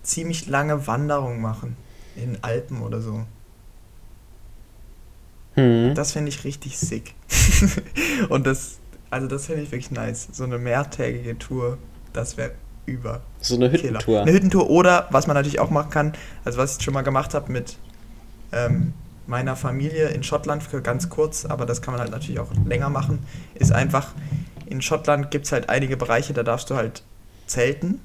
ziemlich lange Wanderung machen. In Alpen oder so. Hm. Das finde ich richtig sick. und das, also das finde ich wirklich nice. So eine mehrtägige Tour, das wäre über. So eine Hüttentour. Eine Hüttentour oder, was man natürlich auch machen kann, also was ich schon mal gemacht habe mit ähm, meiner Familie in Schottland für ganz kurz, aber das kann man halt natürlich auch länger machen, ist einfach, in Schottland gibt es halt einige Bereiche, da darfst du halt zelten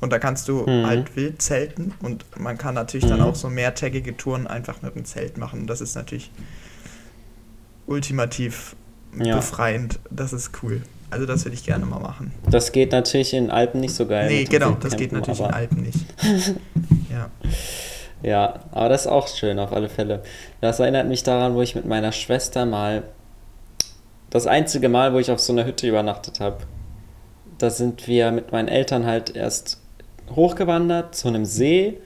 und da kannst du mhm. halt wild zelten und man kann natürlich mhm. dann auch so mehrtägige Touren einfach mit dem Zelt machen. Das ist natürlich ultimativ ja. befreiend. Das ist cool. Also das würde ich gerne mal machen. Das geht natürlich in Alpen nicht so geil. Nee, genau, das geht natürlich in Alpen nicht. ja. Ja, aber das ist auch schön auf alle Fälle. Das erinnert mich daran, wo ich mit meiner Schwester mal, das einzige Mal, wo ich auf so einer Hütte übernachtet habe, da sind wir mit meinen Eltern halt erst hochgewandert zu einem See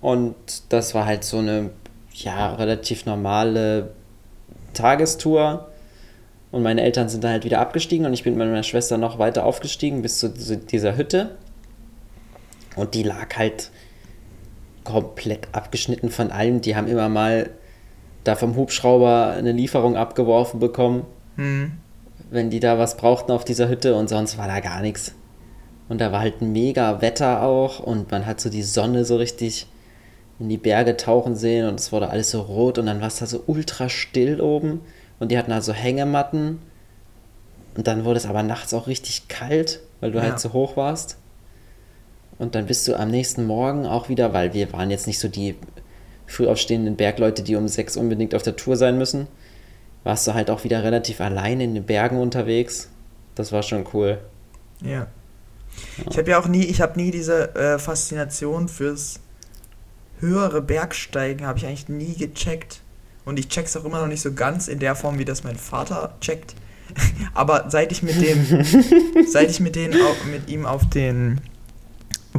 und das war halt so eine, ja, relativ normale Tagestour. Und meine Eltern sind dann halt wieder abgestiegen und ich bin mit meiner Schwester noch weiter aufgestiegen bis zu dieser Hütte. Und die lag halt komplett abgeschnitten von allem. Die haben immer mal da vom Hubschrauber eine Lieferung abgeworfen bekommen, mhm. wenn die da was brauchten auf dieser Hütte und sonst war da gar nichts. Und da war halt mega Wetter auch und man hat so die Sonne so richtig in die Berge tauchen sehen und es wurde alles so rot und dann war es da so ultra still oben und die hatten da so Hängematten und dann wurde es aber nachts auch richtig kalt, weil du ja. halt so hoch warst. Und dann bist du am nächsten Morgen auch wieder, weil wir waren jetzt nicht so die früh aufstehenden Bergleute, die um sechs unbedingt auf der Tour sein müssen, warst du halt auch wieder relativ allein in den Bergen unterwegs. Das war schon cool. Ja. ja. Ich habe ja auch nie, ich habe nie diese äh, Faszination fürs höhere Bergsteigen, habe ich eigentlich nie gecheckt. Und ich check's auch immer noch nicht so ganz in der Form, wie das mein Vater checkt. Aber seit ich mit dem, seit ich mit, den, mit ihm auf den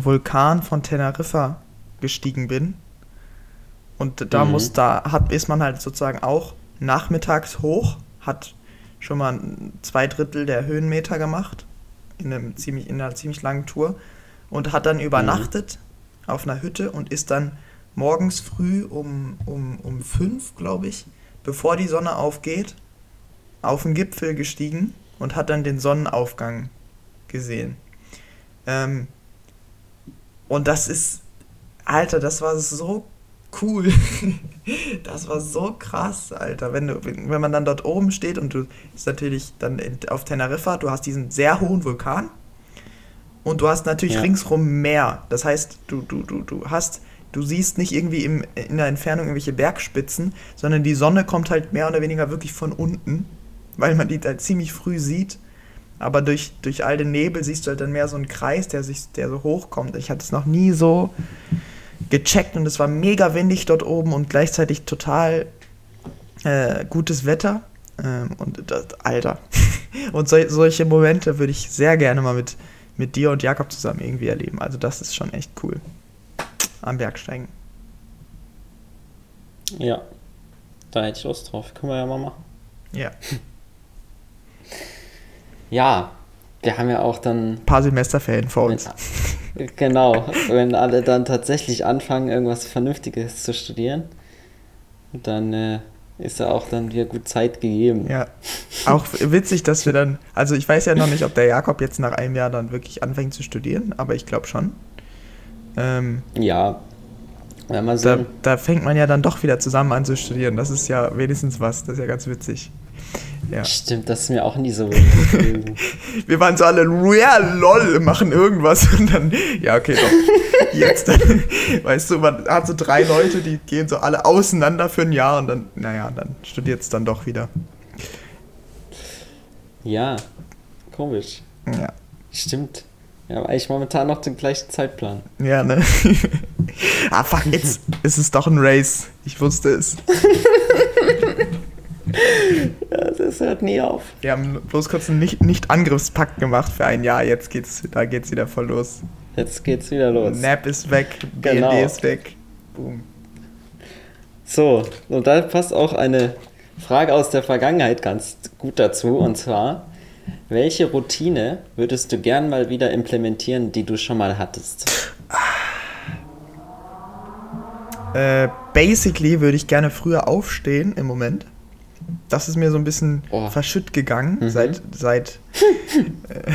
Vulkan von Teneriffa gestiegen bin, und da mhm. muss, da hat, ist man halt sozusagen auch nachmittags hoch, hat schon mal zwei Drittel der Höhenmeter gemacht in, einem ziemlich, in einer ziemlich langen Tour und hat dann übernachtet mhm. auf einer Hütte und ist dann morgens früh um, um, um fünf, glaube ich, bevor die Sonne aufgeht, auf den Gipfel gestiegen und hat dann den Sonnenaufgang gesehen. Ähm, und das ist, Alter, das war so cool. das war so krass, Alter. Wenn, du, wenn man dann dort oben steht und du ist natürlich dann auf Teneriffa, du hast diesen sehr hohen Vulkan und du hast natürlich ja. ringsrum Meer. Das heißt, du, du, du, du hast, du siehst nicht irgendwie im, in der Entfernung irgendwelche Bergspitzen, sondern die Sonne kommt halt mehr oder weniger wirklich von unten, weil man die halt ziemlich früh sieht. Aber durch, durch all den Nebel siehst du halt dann mehr so einen Kreis, der sich, der so hochkommt. Ich hatte es noch nie so gecheckt und es war mega windig dort oben und gleichzeitig total äh, gutes Wetter. Ähm, und das, Alter. und so, solche Momente würde ich sehr gerne mal mit, mit dir und Jakob zusammen irgendwie erleben. Also das ist schon echt cool. Am Bergsteigen. Ja. Da hätte ich Lust drauf. Können wir ja mal machen. Ja. Ja, wir haben ja auch dann. Ein paar Semesterferien vor uns. Genau, wenn alle dann tatsächlich anfangen, irgendwas Vernünftiges zu studieren, dann äh, ist ja auch dann wieder gut Zeit gegeben. Ja, auch witzig, dass wir dann, also ich weiß ja noch nicht, ob der Jakob jetzt nach einem Jahr dann wirklich anfängt zu studieren, aber ich glaube schon. Ähm, ja, ja mal da, da fängt man ja dann doch wieder zusammen an zu studieren. Das ist ja wenigstens was, das ist ja ganz witzig. Ja. Stimmt, das ist mir auch nie so Wir waren so alle, ja, lol, machen irgendwas und dann, ja, okay, doch. Jetzt, weißt du, man hat so drei Leute, die gehen so alle auseinander für ein Jahr und dann, naja, dann studiert es dann doch wieder. Ja, komisch. Ja. Stimmt. Wir haben eigentlich momentan noch den gleichen Zeitplan. Ja, ne? ah, fuck, jetzt ist es doch ein Race. Ich wusste es. Das hört nie auf. Wir haben bloß kurz einen Nicht-Angriffspakt gemacht für ein Jahr. Jetzt geht's, da geht's wieder voll los. Jetzt geht's wieder los. Nap ist weg, BND genau. ist weg. Boom. So, und da passt auch eine Frage aus der Vergangenheit ganz gut dazu. Und zwar, welche Routine würdest du gern mal wieder implementieren, die du schon mal hattest? Äh, basically würde ich gerne früher aufstehen im Moment das ist mir so ein bisschen oh. verschütt gegangen mhm. seit, seit, äh,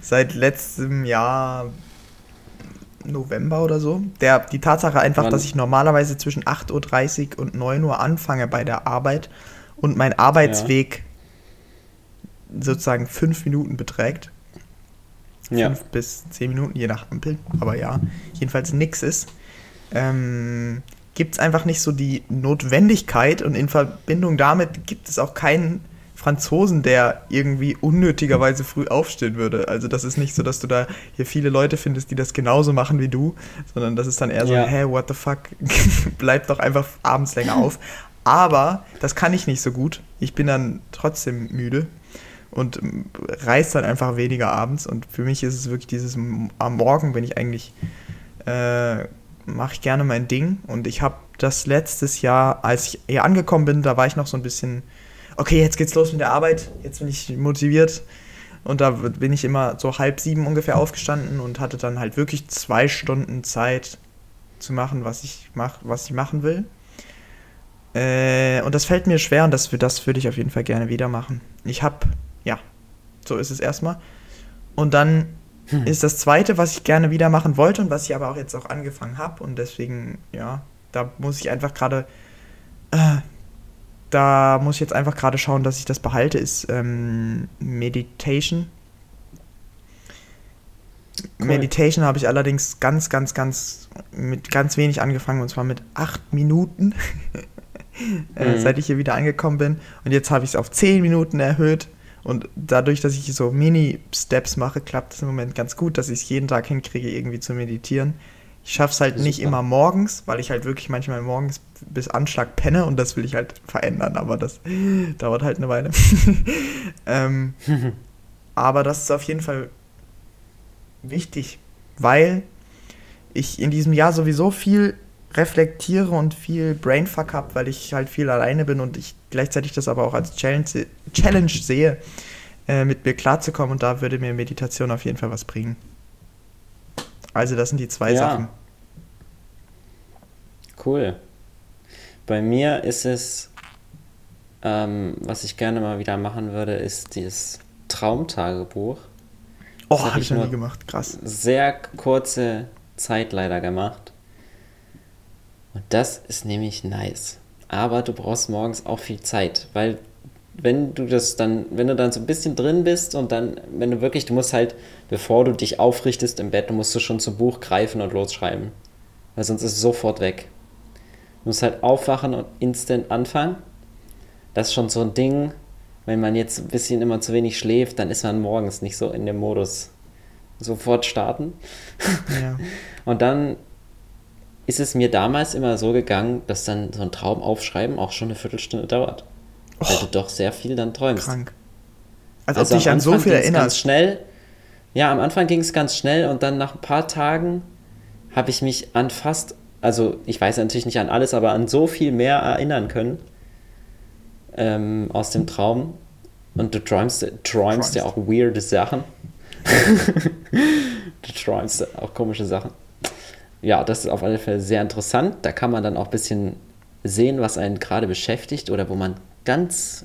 seit letztem Jahr November oder so. Der, die Tatsache einfach, Wann? dass ich normalerweise zwischen 8.30 Uhr und 9 Uhr anfange bei der Arbeit und mein Arbeitsweg ja. sozusagen fünf Minuten beträgt. Ja. Fünf bis zehn Minuten, je nach Ampel, aber ja, jedenfalls nix ist. Ähm, gibt es einfach nicht so die Notwendigkeit und in Verbindung damit gibt es auch keinen Franzosen, der irgendwie unnötigerweise früh aufstehen würde. Also das ist nicht so, dass du da hier viele Leute findest, die das genauso machen wie du, sondern das ist dann eher so, ja. hä, what the fuck, bleib doch einfach abends länger auf. Aber das kann ich nicht so gut. Ich bin dann trotzdem müde und reiß dann einfach weniger abends. Und für mich ist es wirklich dieses, am Morgen bin ich eigentlich äh, mache ich gerne mein Ding. Und ich habe das letztes Jahr, als ich hier angekommen bin, da war ich noch so ein bisschen, okay, jetzt geht's los mit der Arbeit, jetzt bin ich motiviert. Und da bin ich immer so halb sieben ungefähr aufgestanden und hatte dann halt wirklich zwei Stunden Zeit zu machen, was ich mach, was ich machen will. Äh, und das fällt mir schwer und das, das würde ich auf jeden Fall gerne wieder machen. Ich habe, ja, so ist es erstmal. Und dann hm. ist das zweite, was ich gerne wieder machen wollte und was ich aber auch jetzt auch angefangen habe. Und deswegen, ja, da muss ich einfach gerade, äh, da muss ich jetzt einfach gerade schauen, dass ich das behalte, ist ähm, Meditation. Cool. Meditation habe ich allerdings ganz, ganz, ganz mit ganz wenig angefangen und zwar mit acht Minuten, äh, mhm. seit ich hier wieder angekommen bin. Und jetzt habe ich es auf zehn Minuten erhöht. Und dadurch, dass ich so Mini-Steps mache, klappt es im Moment ganz gut, dass ich es jeden Tag hinkriege, irgendwie zu meditieren. Ich schaffe es halt Super. nicht immer morgens, weil ich halt wirklich manchmal morgens bis Anschlag penne und das will ich halt verändern, aber das dauert halt eine Weile. ähm, aber das ist auf jeden Fall wichtig, weil ich in diesem Jahr sowieso viel reflektiere und viel Brainfuck habe, weil ich halt viel alleine bin und ich gleichzeitig das aber auch als Challenge, Challenge sehe, äh, mit mir klarzukommen und da würde mir Meditation auf jeden Fall was bringen. Also das sind die zwei ja. Sachen. Cool. Bei mir ist es, ähm, was ich gerne mal wieder machen würde, ist dieses Traumtagebuch. Oh, habe ich noch nie gemacht, krass. Sehr kurze Zeit leider gemacht. Und das ist nämlich nice. Aber du brauchst morgens auch viel Zeit, weil wenn du das dann, wenn du dann so ein bisschen drin bist und dann, wenn du wirklich, du musst halt, bevor du dich aufrichtest im Bett, musst du schon zum Buch greifen und losschreiben. Weil sonst ist es sofort weg. Du musst halt aufwachen und instant anfangen. Das ist schon so ein Ding, wenn man jetzt ein bisschen immer zu wenig schläft, dann ist man morgens nicht so in dem Modus sofort starten. Ja. und dann ist es mir damals immer so gegangen, dass dann so ein Traum aufschreiben auch schon eine Viertelstunde dauert. Oh, weil du doch sehr viel dann träumst. Krank. Als also ob dich an so viel erinnerst. Ganz schnell. Ja, am Anfang ging es ganz schnell und dann nach ein paar Tagen habe ich mich an fast, also ich weiß natürlich nicht an alles, aber an so viel mehr erinnern können ähm, aus dem Traum. Und du träumst, träumst ja auch weirde Sachen. du träumst auch komische Sachen. Ja, das ist auf alle Fälle sehr interessant. Da kann man dann auch ein bisschen sehen, was einen gerade beschäftigt oder wo man ganz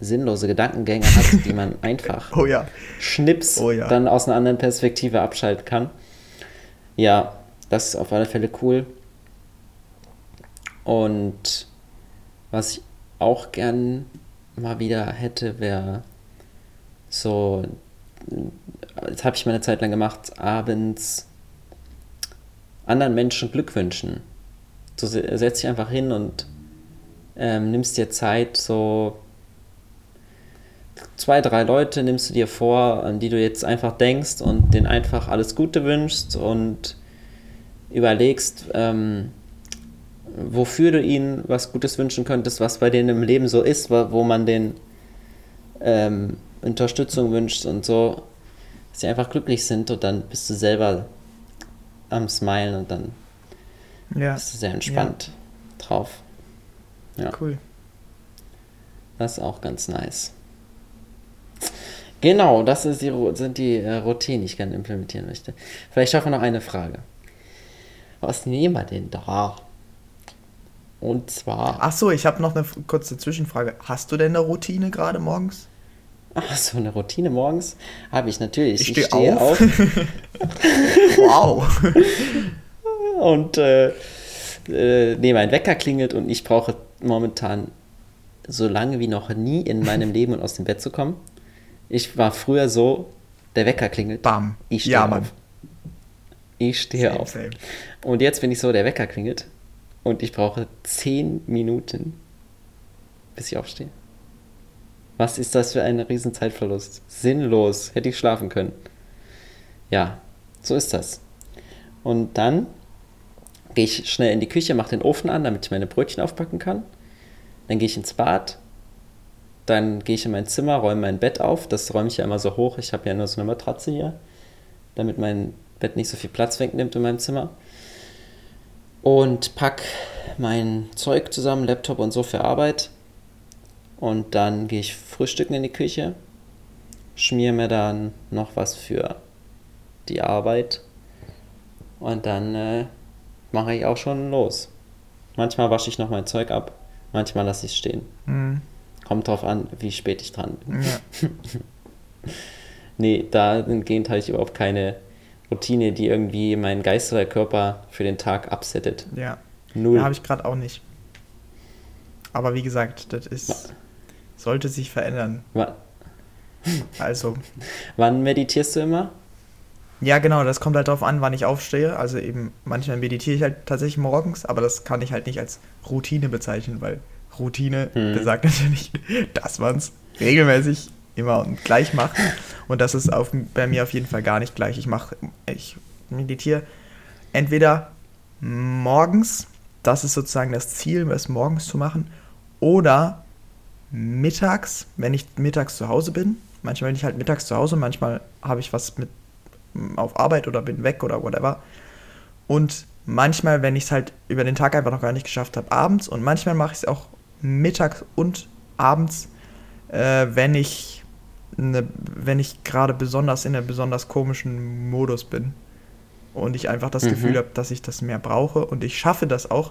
sinnlose Gedankengänge hat, die man einfach oh ja. schnips oh ja. dann aus einer anderen Perspektive abschalten kann. Ja, das ist auf alle Fälle cool. Und was ich auch gern mal wieder hätte, wäre so, jetzt habe ich meine Zeit lang gemacht, abends anderen Menschen Glück wünschen. Du setzt dich einfach hin und ähm, nimmst dir Zeit, so zwei, drei Leute nimmst du dir vor, an die du jetzt einfach denkst und denen einfach alles Gute wünschst und überlegst, ähm, wofür du ihnen was Gutes wünschen könntest, was bei denen im Leben so ist, wo man den ähm, Unterstützung wünscht und so, dass sie einfach glücklich sind und dann bist du selber am Smilen und dann ja. bist du sehr entspannt ja. drauf. Ja. Cool. Das ist auch ganz nice. Genau, das die, sind die äh, Routinen, die ich gerne implementieren möchte. Vielleicht schaffen wir noch eine Frage. Was nehmen wir denn da? Und zwar. Ach so, ich habe noch eine kurze Zwischenfrage. Hast du denn eine Routine gerade morgens? Ach so, eine Routine morgens habe ich natürlich. Ich, ich stehe auf. auf. wow. und äh, äh, nee, mein Wecker klingelt und ich brauche momentan so lange wie noch nie in meinem Leben und aus dem Bett zu kommen. Ich war früher so, der Wecker klingelt. Bam. Ich stehe ja, auf. Ich stehe same, auf. Same. Und jetzt bin ich so, der Wecker klingelt und ich brauche zehn Minuten, bis ich aufstehe. Was ist das für ein Riesenzeitverlust? Sinnlos. Hätte ich schlafen können. Ja, so ist das. Und dann gehe ich schnell in die Küche, mache den Ofen an, damit ich meine Brötchen aufpacken kann. Dann gehe ich ins Bad. Dann gehe ich in mein Zimmer, räume mein Bett auf. Das räume ich ja immer so hoch. Ich habe ja nur so eine Matratze hier, damit mein Bett nicht so viel Platz wegnimmt in meinem Zimmer. Und pack mein Zeug zusammen, Laptop und so für Arbeit. Und dann gehe ich frühstücken in die Küche. schmier mir dann noch was für die Arbeit und dann äh, mache ich auch schon los. Manchmal wasche ich noch mein Zeug ab, manchmal lasse ich es stehen. Mhm. Kommt drauf an, wie spät ich dran bin. Ja. nee, dahingehend habe ich überhaupt keine Routine, die irgendwie meinen Geist oder Körper für den Tag absettet. Ja. Null. Ja, habe ich gerade auch nicht. Aber wie gesagt, das ist. Sollte sich verändern. Wann? Also. Wann meditierst du immer? Ja, genau, das kommt halt darauf an, wann ich aufstehe. Also eben, manchmal meditiere ich halt tatsächlich morgens, aber das kann ich halt nicht als Routine bezeichnen, weil Routine hm. besagt natürlich, dass man es regelmäßig immer und gleich macht. Und das ist auf, bei mir auf jeden Fall gar nicht gleich. Ich mache, ich meditiere entweder morgens, das ist sozusagen das Ziel, es morgens zu machen, oder mittags, wenn ich mittags zu Hause bin. Manchmal bin ich halt mittags zu Hause, manchmal habe ich was mit auf Arbeit oder bin weg oder whatever. Und manchmal, wenn ich es halt über den Tag einfach noch gar nicht geschafft habe, abends. Und manchmal mache ich es auch mittags und abends, äh, wenn ich wenn ich gerade besonders in einem besonders komischen Modus bin und ich einfach das mhm. Gefühl habe, dass ich das mehr brauche und ich schaffe das auch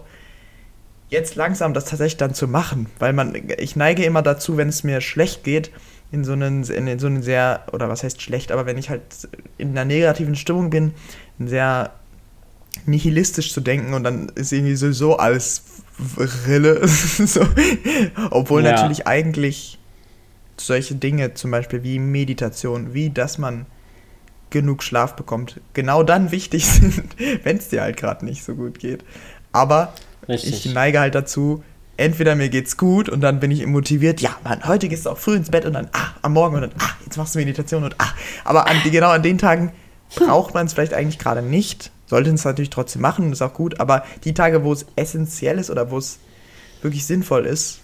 jetzt langsam das tatsächlich dann zu machen, weil man ich neige immer dazu, wenn es mir schlecht geht, in so einen in so einen sehr oder was heißt schlecht, aber wenn ich halt in einer negativen Stimmung bin, sehr nihilistisch zu denken und dann ist irgendwie sowieso alles Rille. so. Obwohl ja. natürlich eigentlich solche Dinge, zum Beispiel wie Meditation, wie dass man genug Schlaf bekommt, genau dann wichtig sind, wenn es dir halt gerade nicht so gut geht. Aber Richtig. ich neige halt dazu, entweder mir geht's gut und dann bin ich motiviert, ja, Mann, heute gehst du auch früh ins Bett und dann, ah, am Morgen und dann, ah, jetzt machst du Meditation und ah. Aber an, genau an den Tagen braucht man es vielleicht eigentlich gerade nicht. Sollte es natürlich trotzdem machen, ist auch gut, aber die Tage, wo es essentiell ist oder wo es wirklich sinnvoll ist,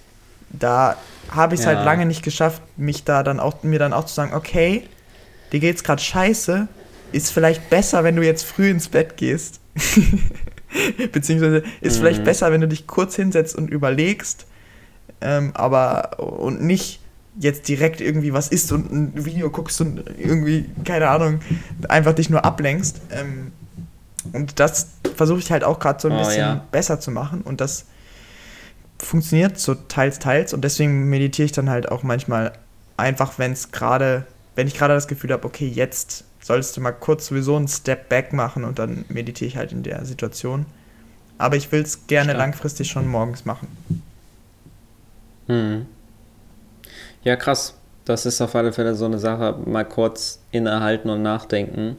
da habe ich es halt ja. halt lange nicht geschafft, mich da dann auch, mir dann auch zu sagen, okay, dir geht's gerade scheiße, ist vielleicht besser, wenn du jetzt früh ins Bett gehst. Beziehungsweise ist mhm. vielleicht besser, wenn du dich kurz hinsetzt und überlegst, ähm, aber und nicht jetzt direkt irgendwie was isst und ein Video guckst und irgendwie, keine Ahnung, einfach dich nur ablenkst. Ähm, und das versuche ich halt auch gerade so ein oh, bisschen ja. besser zu machen und das funktioniert so teils, teils und deswegen meditiere ich dann halt auch manchmal einfach, wenn es gerade, wenn ich gerade das Gefühl habe, okay, jetzt solltest du mal kurz sowieso einen Step back machen und dann meditiere ich halt in der Situation. Aber ich will es gerne Stark. langfristig schon morgens machen. Hm. Ja, krass. Das ist auf alle Fälle so eine Sache, mal kurz innehalten und nachdenken.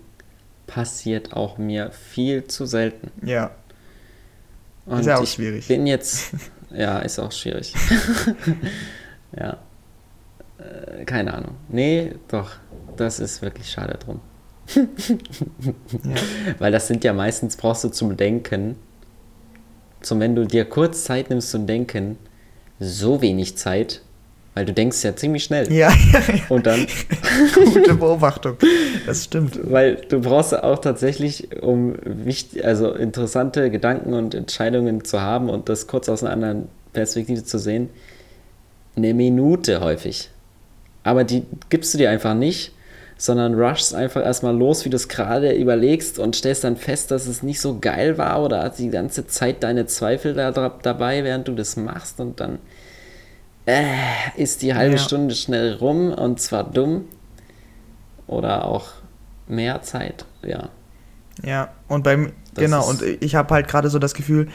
Passiert auch mir viel zu selten. Ja. Und ist ja auch ich schwierig. bin jetzt, ja, ist auch schwierig. ja. Äh, keine Ahnung. Nee, doch. Das ist wirklich schade drum. ja. Weil das sind ja meistens, brauchst du zum Denken, zum wenn du dir kurz Zeit nimmst zum Denken, so wenig Zeit, weil du denkst ja ziemlich schnell. Ja, ja, ja. Und dann. Gute Beobachtung. Das stimmt. Weil du brauchst auch tatsächlich, um wichtig, also interessante Gedanken und Entscheidungen zu haben und das kurz aus einer anderen Perspektive zu sehen, eine Minute häufig. Aber die gibst du dir einfach nicht, sondern rushst einfach erstmal los, wie du es gerade überlegst und stellst dann fest, dass es nicht so geil war oder hat die ganze Zeit deine Zweifel da, dabei, während du das machst und dann äh, ist die halbe ja. Stunde schnell rum und zwar dumm oder auch mehr Zeit, ja. Ja, und beim, das genau, und ich habe halt gerade so das Gefühl,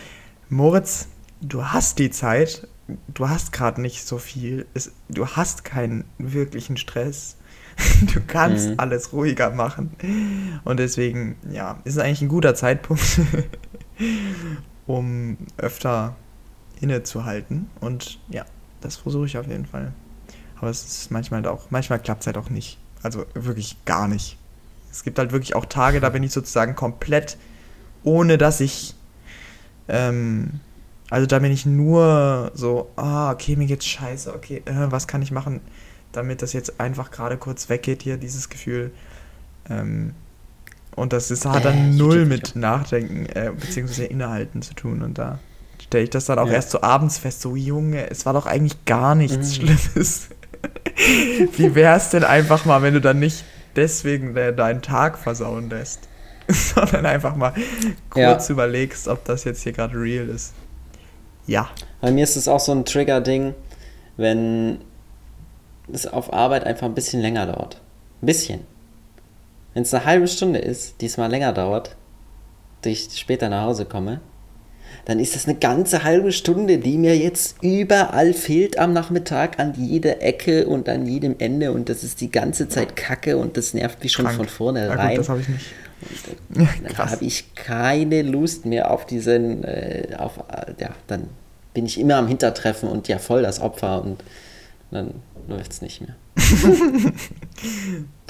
Moritz, du hast die Zeit, du hast gerade nicht so viel, es, du hast keinen wirklichen Stress. Du kannst mhm. alles ruhiger machen. Und deswegen, ja, ist es eigentlich ein guter Zeitpunkt, um öfter innezuhalten. Und ja, das versuche ich auf jeden Fall. Aber es ist manchmal halt auch, manchmal klappt es halt auch nicht. Also wirklich gar nicht. Es gibt halt wirklich auch Tage, da bin ich sozusagen komplett, ohne dass ich, ähm, also da bin ich nur so, ah, okay, mir geht's scheiße, okay, äh, was kann ich machen, damit das jetzt einfach gerade kurz weggeht hier, dieses Gefühl. Ähm, und das ist, hat dann äh, null mit Nachdenken äh, bzw. Innehalten zu tun. Und da stelle ich das dann auch ja. erst so abends fest, so Junge, es war doch eigentlich gar nichts mhm. Schlimmes. Wie wär's denn einfach mal, wenn du dann nicht deswegen deinen Tag versauen lässt, sondern einfach mal kurz ja. überlegst, ob das jetzt hier gerade real ist. Ja. Bei mir ist es auch so ein Trigger-Ding, wenn es auf Arbeit einfach ein bisschen länger dauert. Ein bisschen. Wenn es eine halbe Stunde ist, diesmal länger dauert, ich später nach Hause komme, dann ist das eine ganze halbe Stunde, die mir jetzt überall fehlt am Nachmittag, an jeder Ecke und an jedem Ende und das ist die ganze Zeit Kacke und das nervt mich schon Krank. von vornherein. Ja, das habe ich nicht. Dann, dann habe ich keine Lust mehr auf diesen, äh, auf, äh, ja, dann bin ich immer am Hintertreffen und ja voll das Opfer und dann läuft es nicht mehr.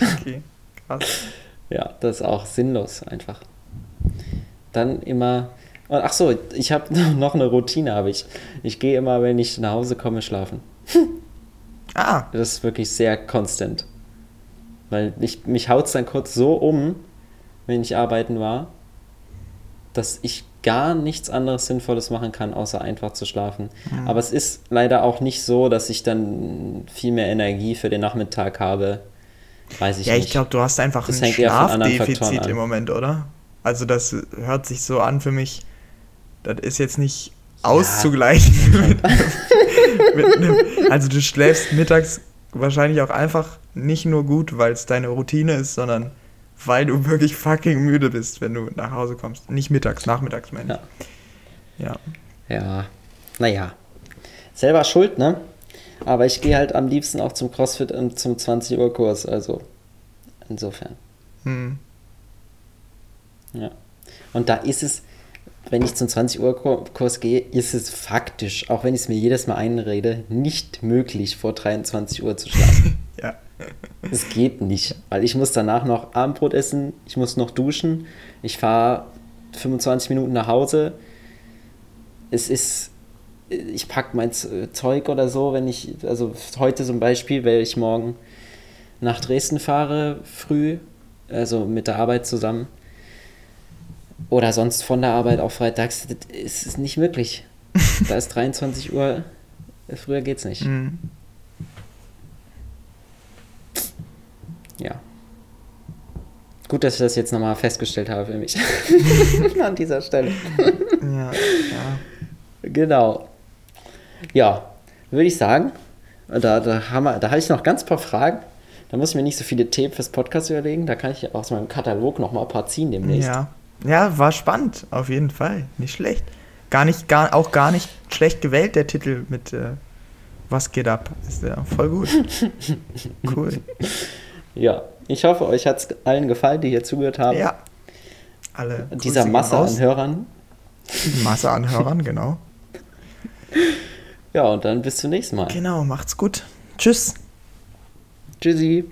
okay, krass. Ja, das ist auch sinnlos einfach. Dann immer ach so, ich habe noch eine Routine, habe ich. Ich gehe immer, wenn ich nach Hause komme, schlafen. ah. Das ist wirklich sehr konstant. Weil ich, mich haut es dann kurz so um, wenn ich arbeiten war, dass ich gar nichts anderes Sinnvolles machen kann, außer einfach zu schlafen. Mhm. Aber es ist leider auch nicht so, dass ich dann viel mehr Energie für den Nachmittag habe. Weiß ich ja, nicht. Ja, ich glaube, du hast einfach das ein Schlafdefizit im Moment, oder? Also das hört sich so an für mich, das ist jetzt nicht ja. auszugleichen. mit, mit einem, also du schläfst mittags wahrscheinlich auch einfach nicht nur gut, weil es deine Routine ist, sondern weil du wirklich fucking müde bist, wenn du nach Hause kommst. Nicht mittags, nachmittags, meine ich. Ja. Ja. ja. Naja. Selber schuld, ne? Aber ich gehe halt am liebsten auch zum CrossFit und zum 20 Uhr Kurs, also insofern. Hm. Ja. Und da ist es, wenn ich zum 20 Uhr Kurs gehe, ist es faktisch, auch wenn ich es mir jedes Mal einrede, nicht möglich, vor 23 Uhr zu schlafen. ja. Es geht nicht, weil ich muss danach noch Abendbrot essen, ich muss noch duschen, ich fahre 25 Minuten nach Hause. Es ist, ich packe mein Zeug oder so, wenn ich, also heute zum Beispiel, weil ich morgen nach Dresden fahre, früh, also mit der Arbeit zusammen oder sonst von der Arbeit auch freitags, das ist nicht möglich. da ist 23 Uhr, früher geht's nicht. Mhm. Ja. Gut, dass ich das jetzt nochmal festgestellt habe für mich. An dieser Stelle. ja, ja. Genau. Ja, würde ich sagen, da, da, haben wir, da habe ich noch ganz paar Fragen. Da muss ich mir nicht so viele Themen fürs Podcast überlegen. Da kann ich aus meinem Katalog nochmal ein paar ziehen demnächst. Ja. Ja, war spannend, auf jeden Fall. Nicht schlecht. Gar nicht, gar, auch gar nicht schlecht gewählt, der Titel mit äh, Was geht ab? Ist ja voll gut. cool. Ja, ich hoffe, euch hat es allen gefallen, die hier zugehört haben. Ja. Alle. Dieser Masse an Hörern. Masse an Hörern, genau. Ja, und dann bis zum nächsten Mal. Genau, macht's gut. Tschüss. Tschüssi.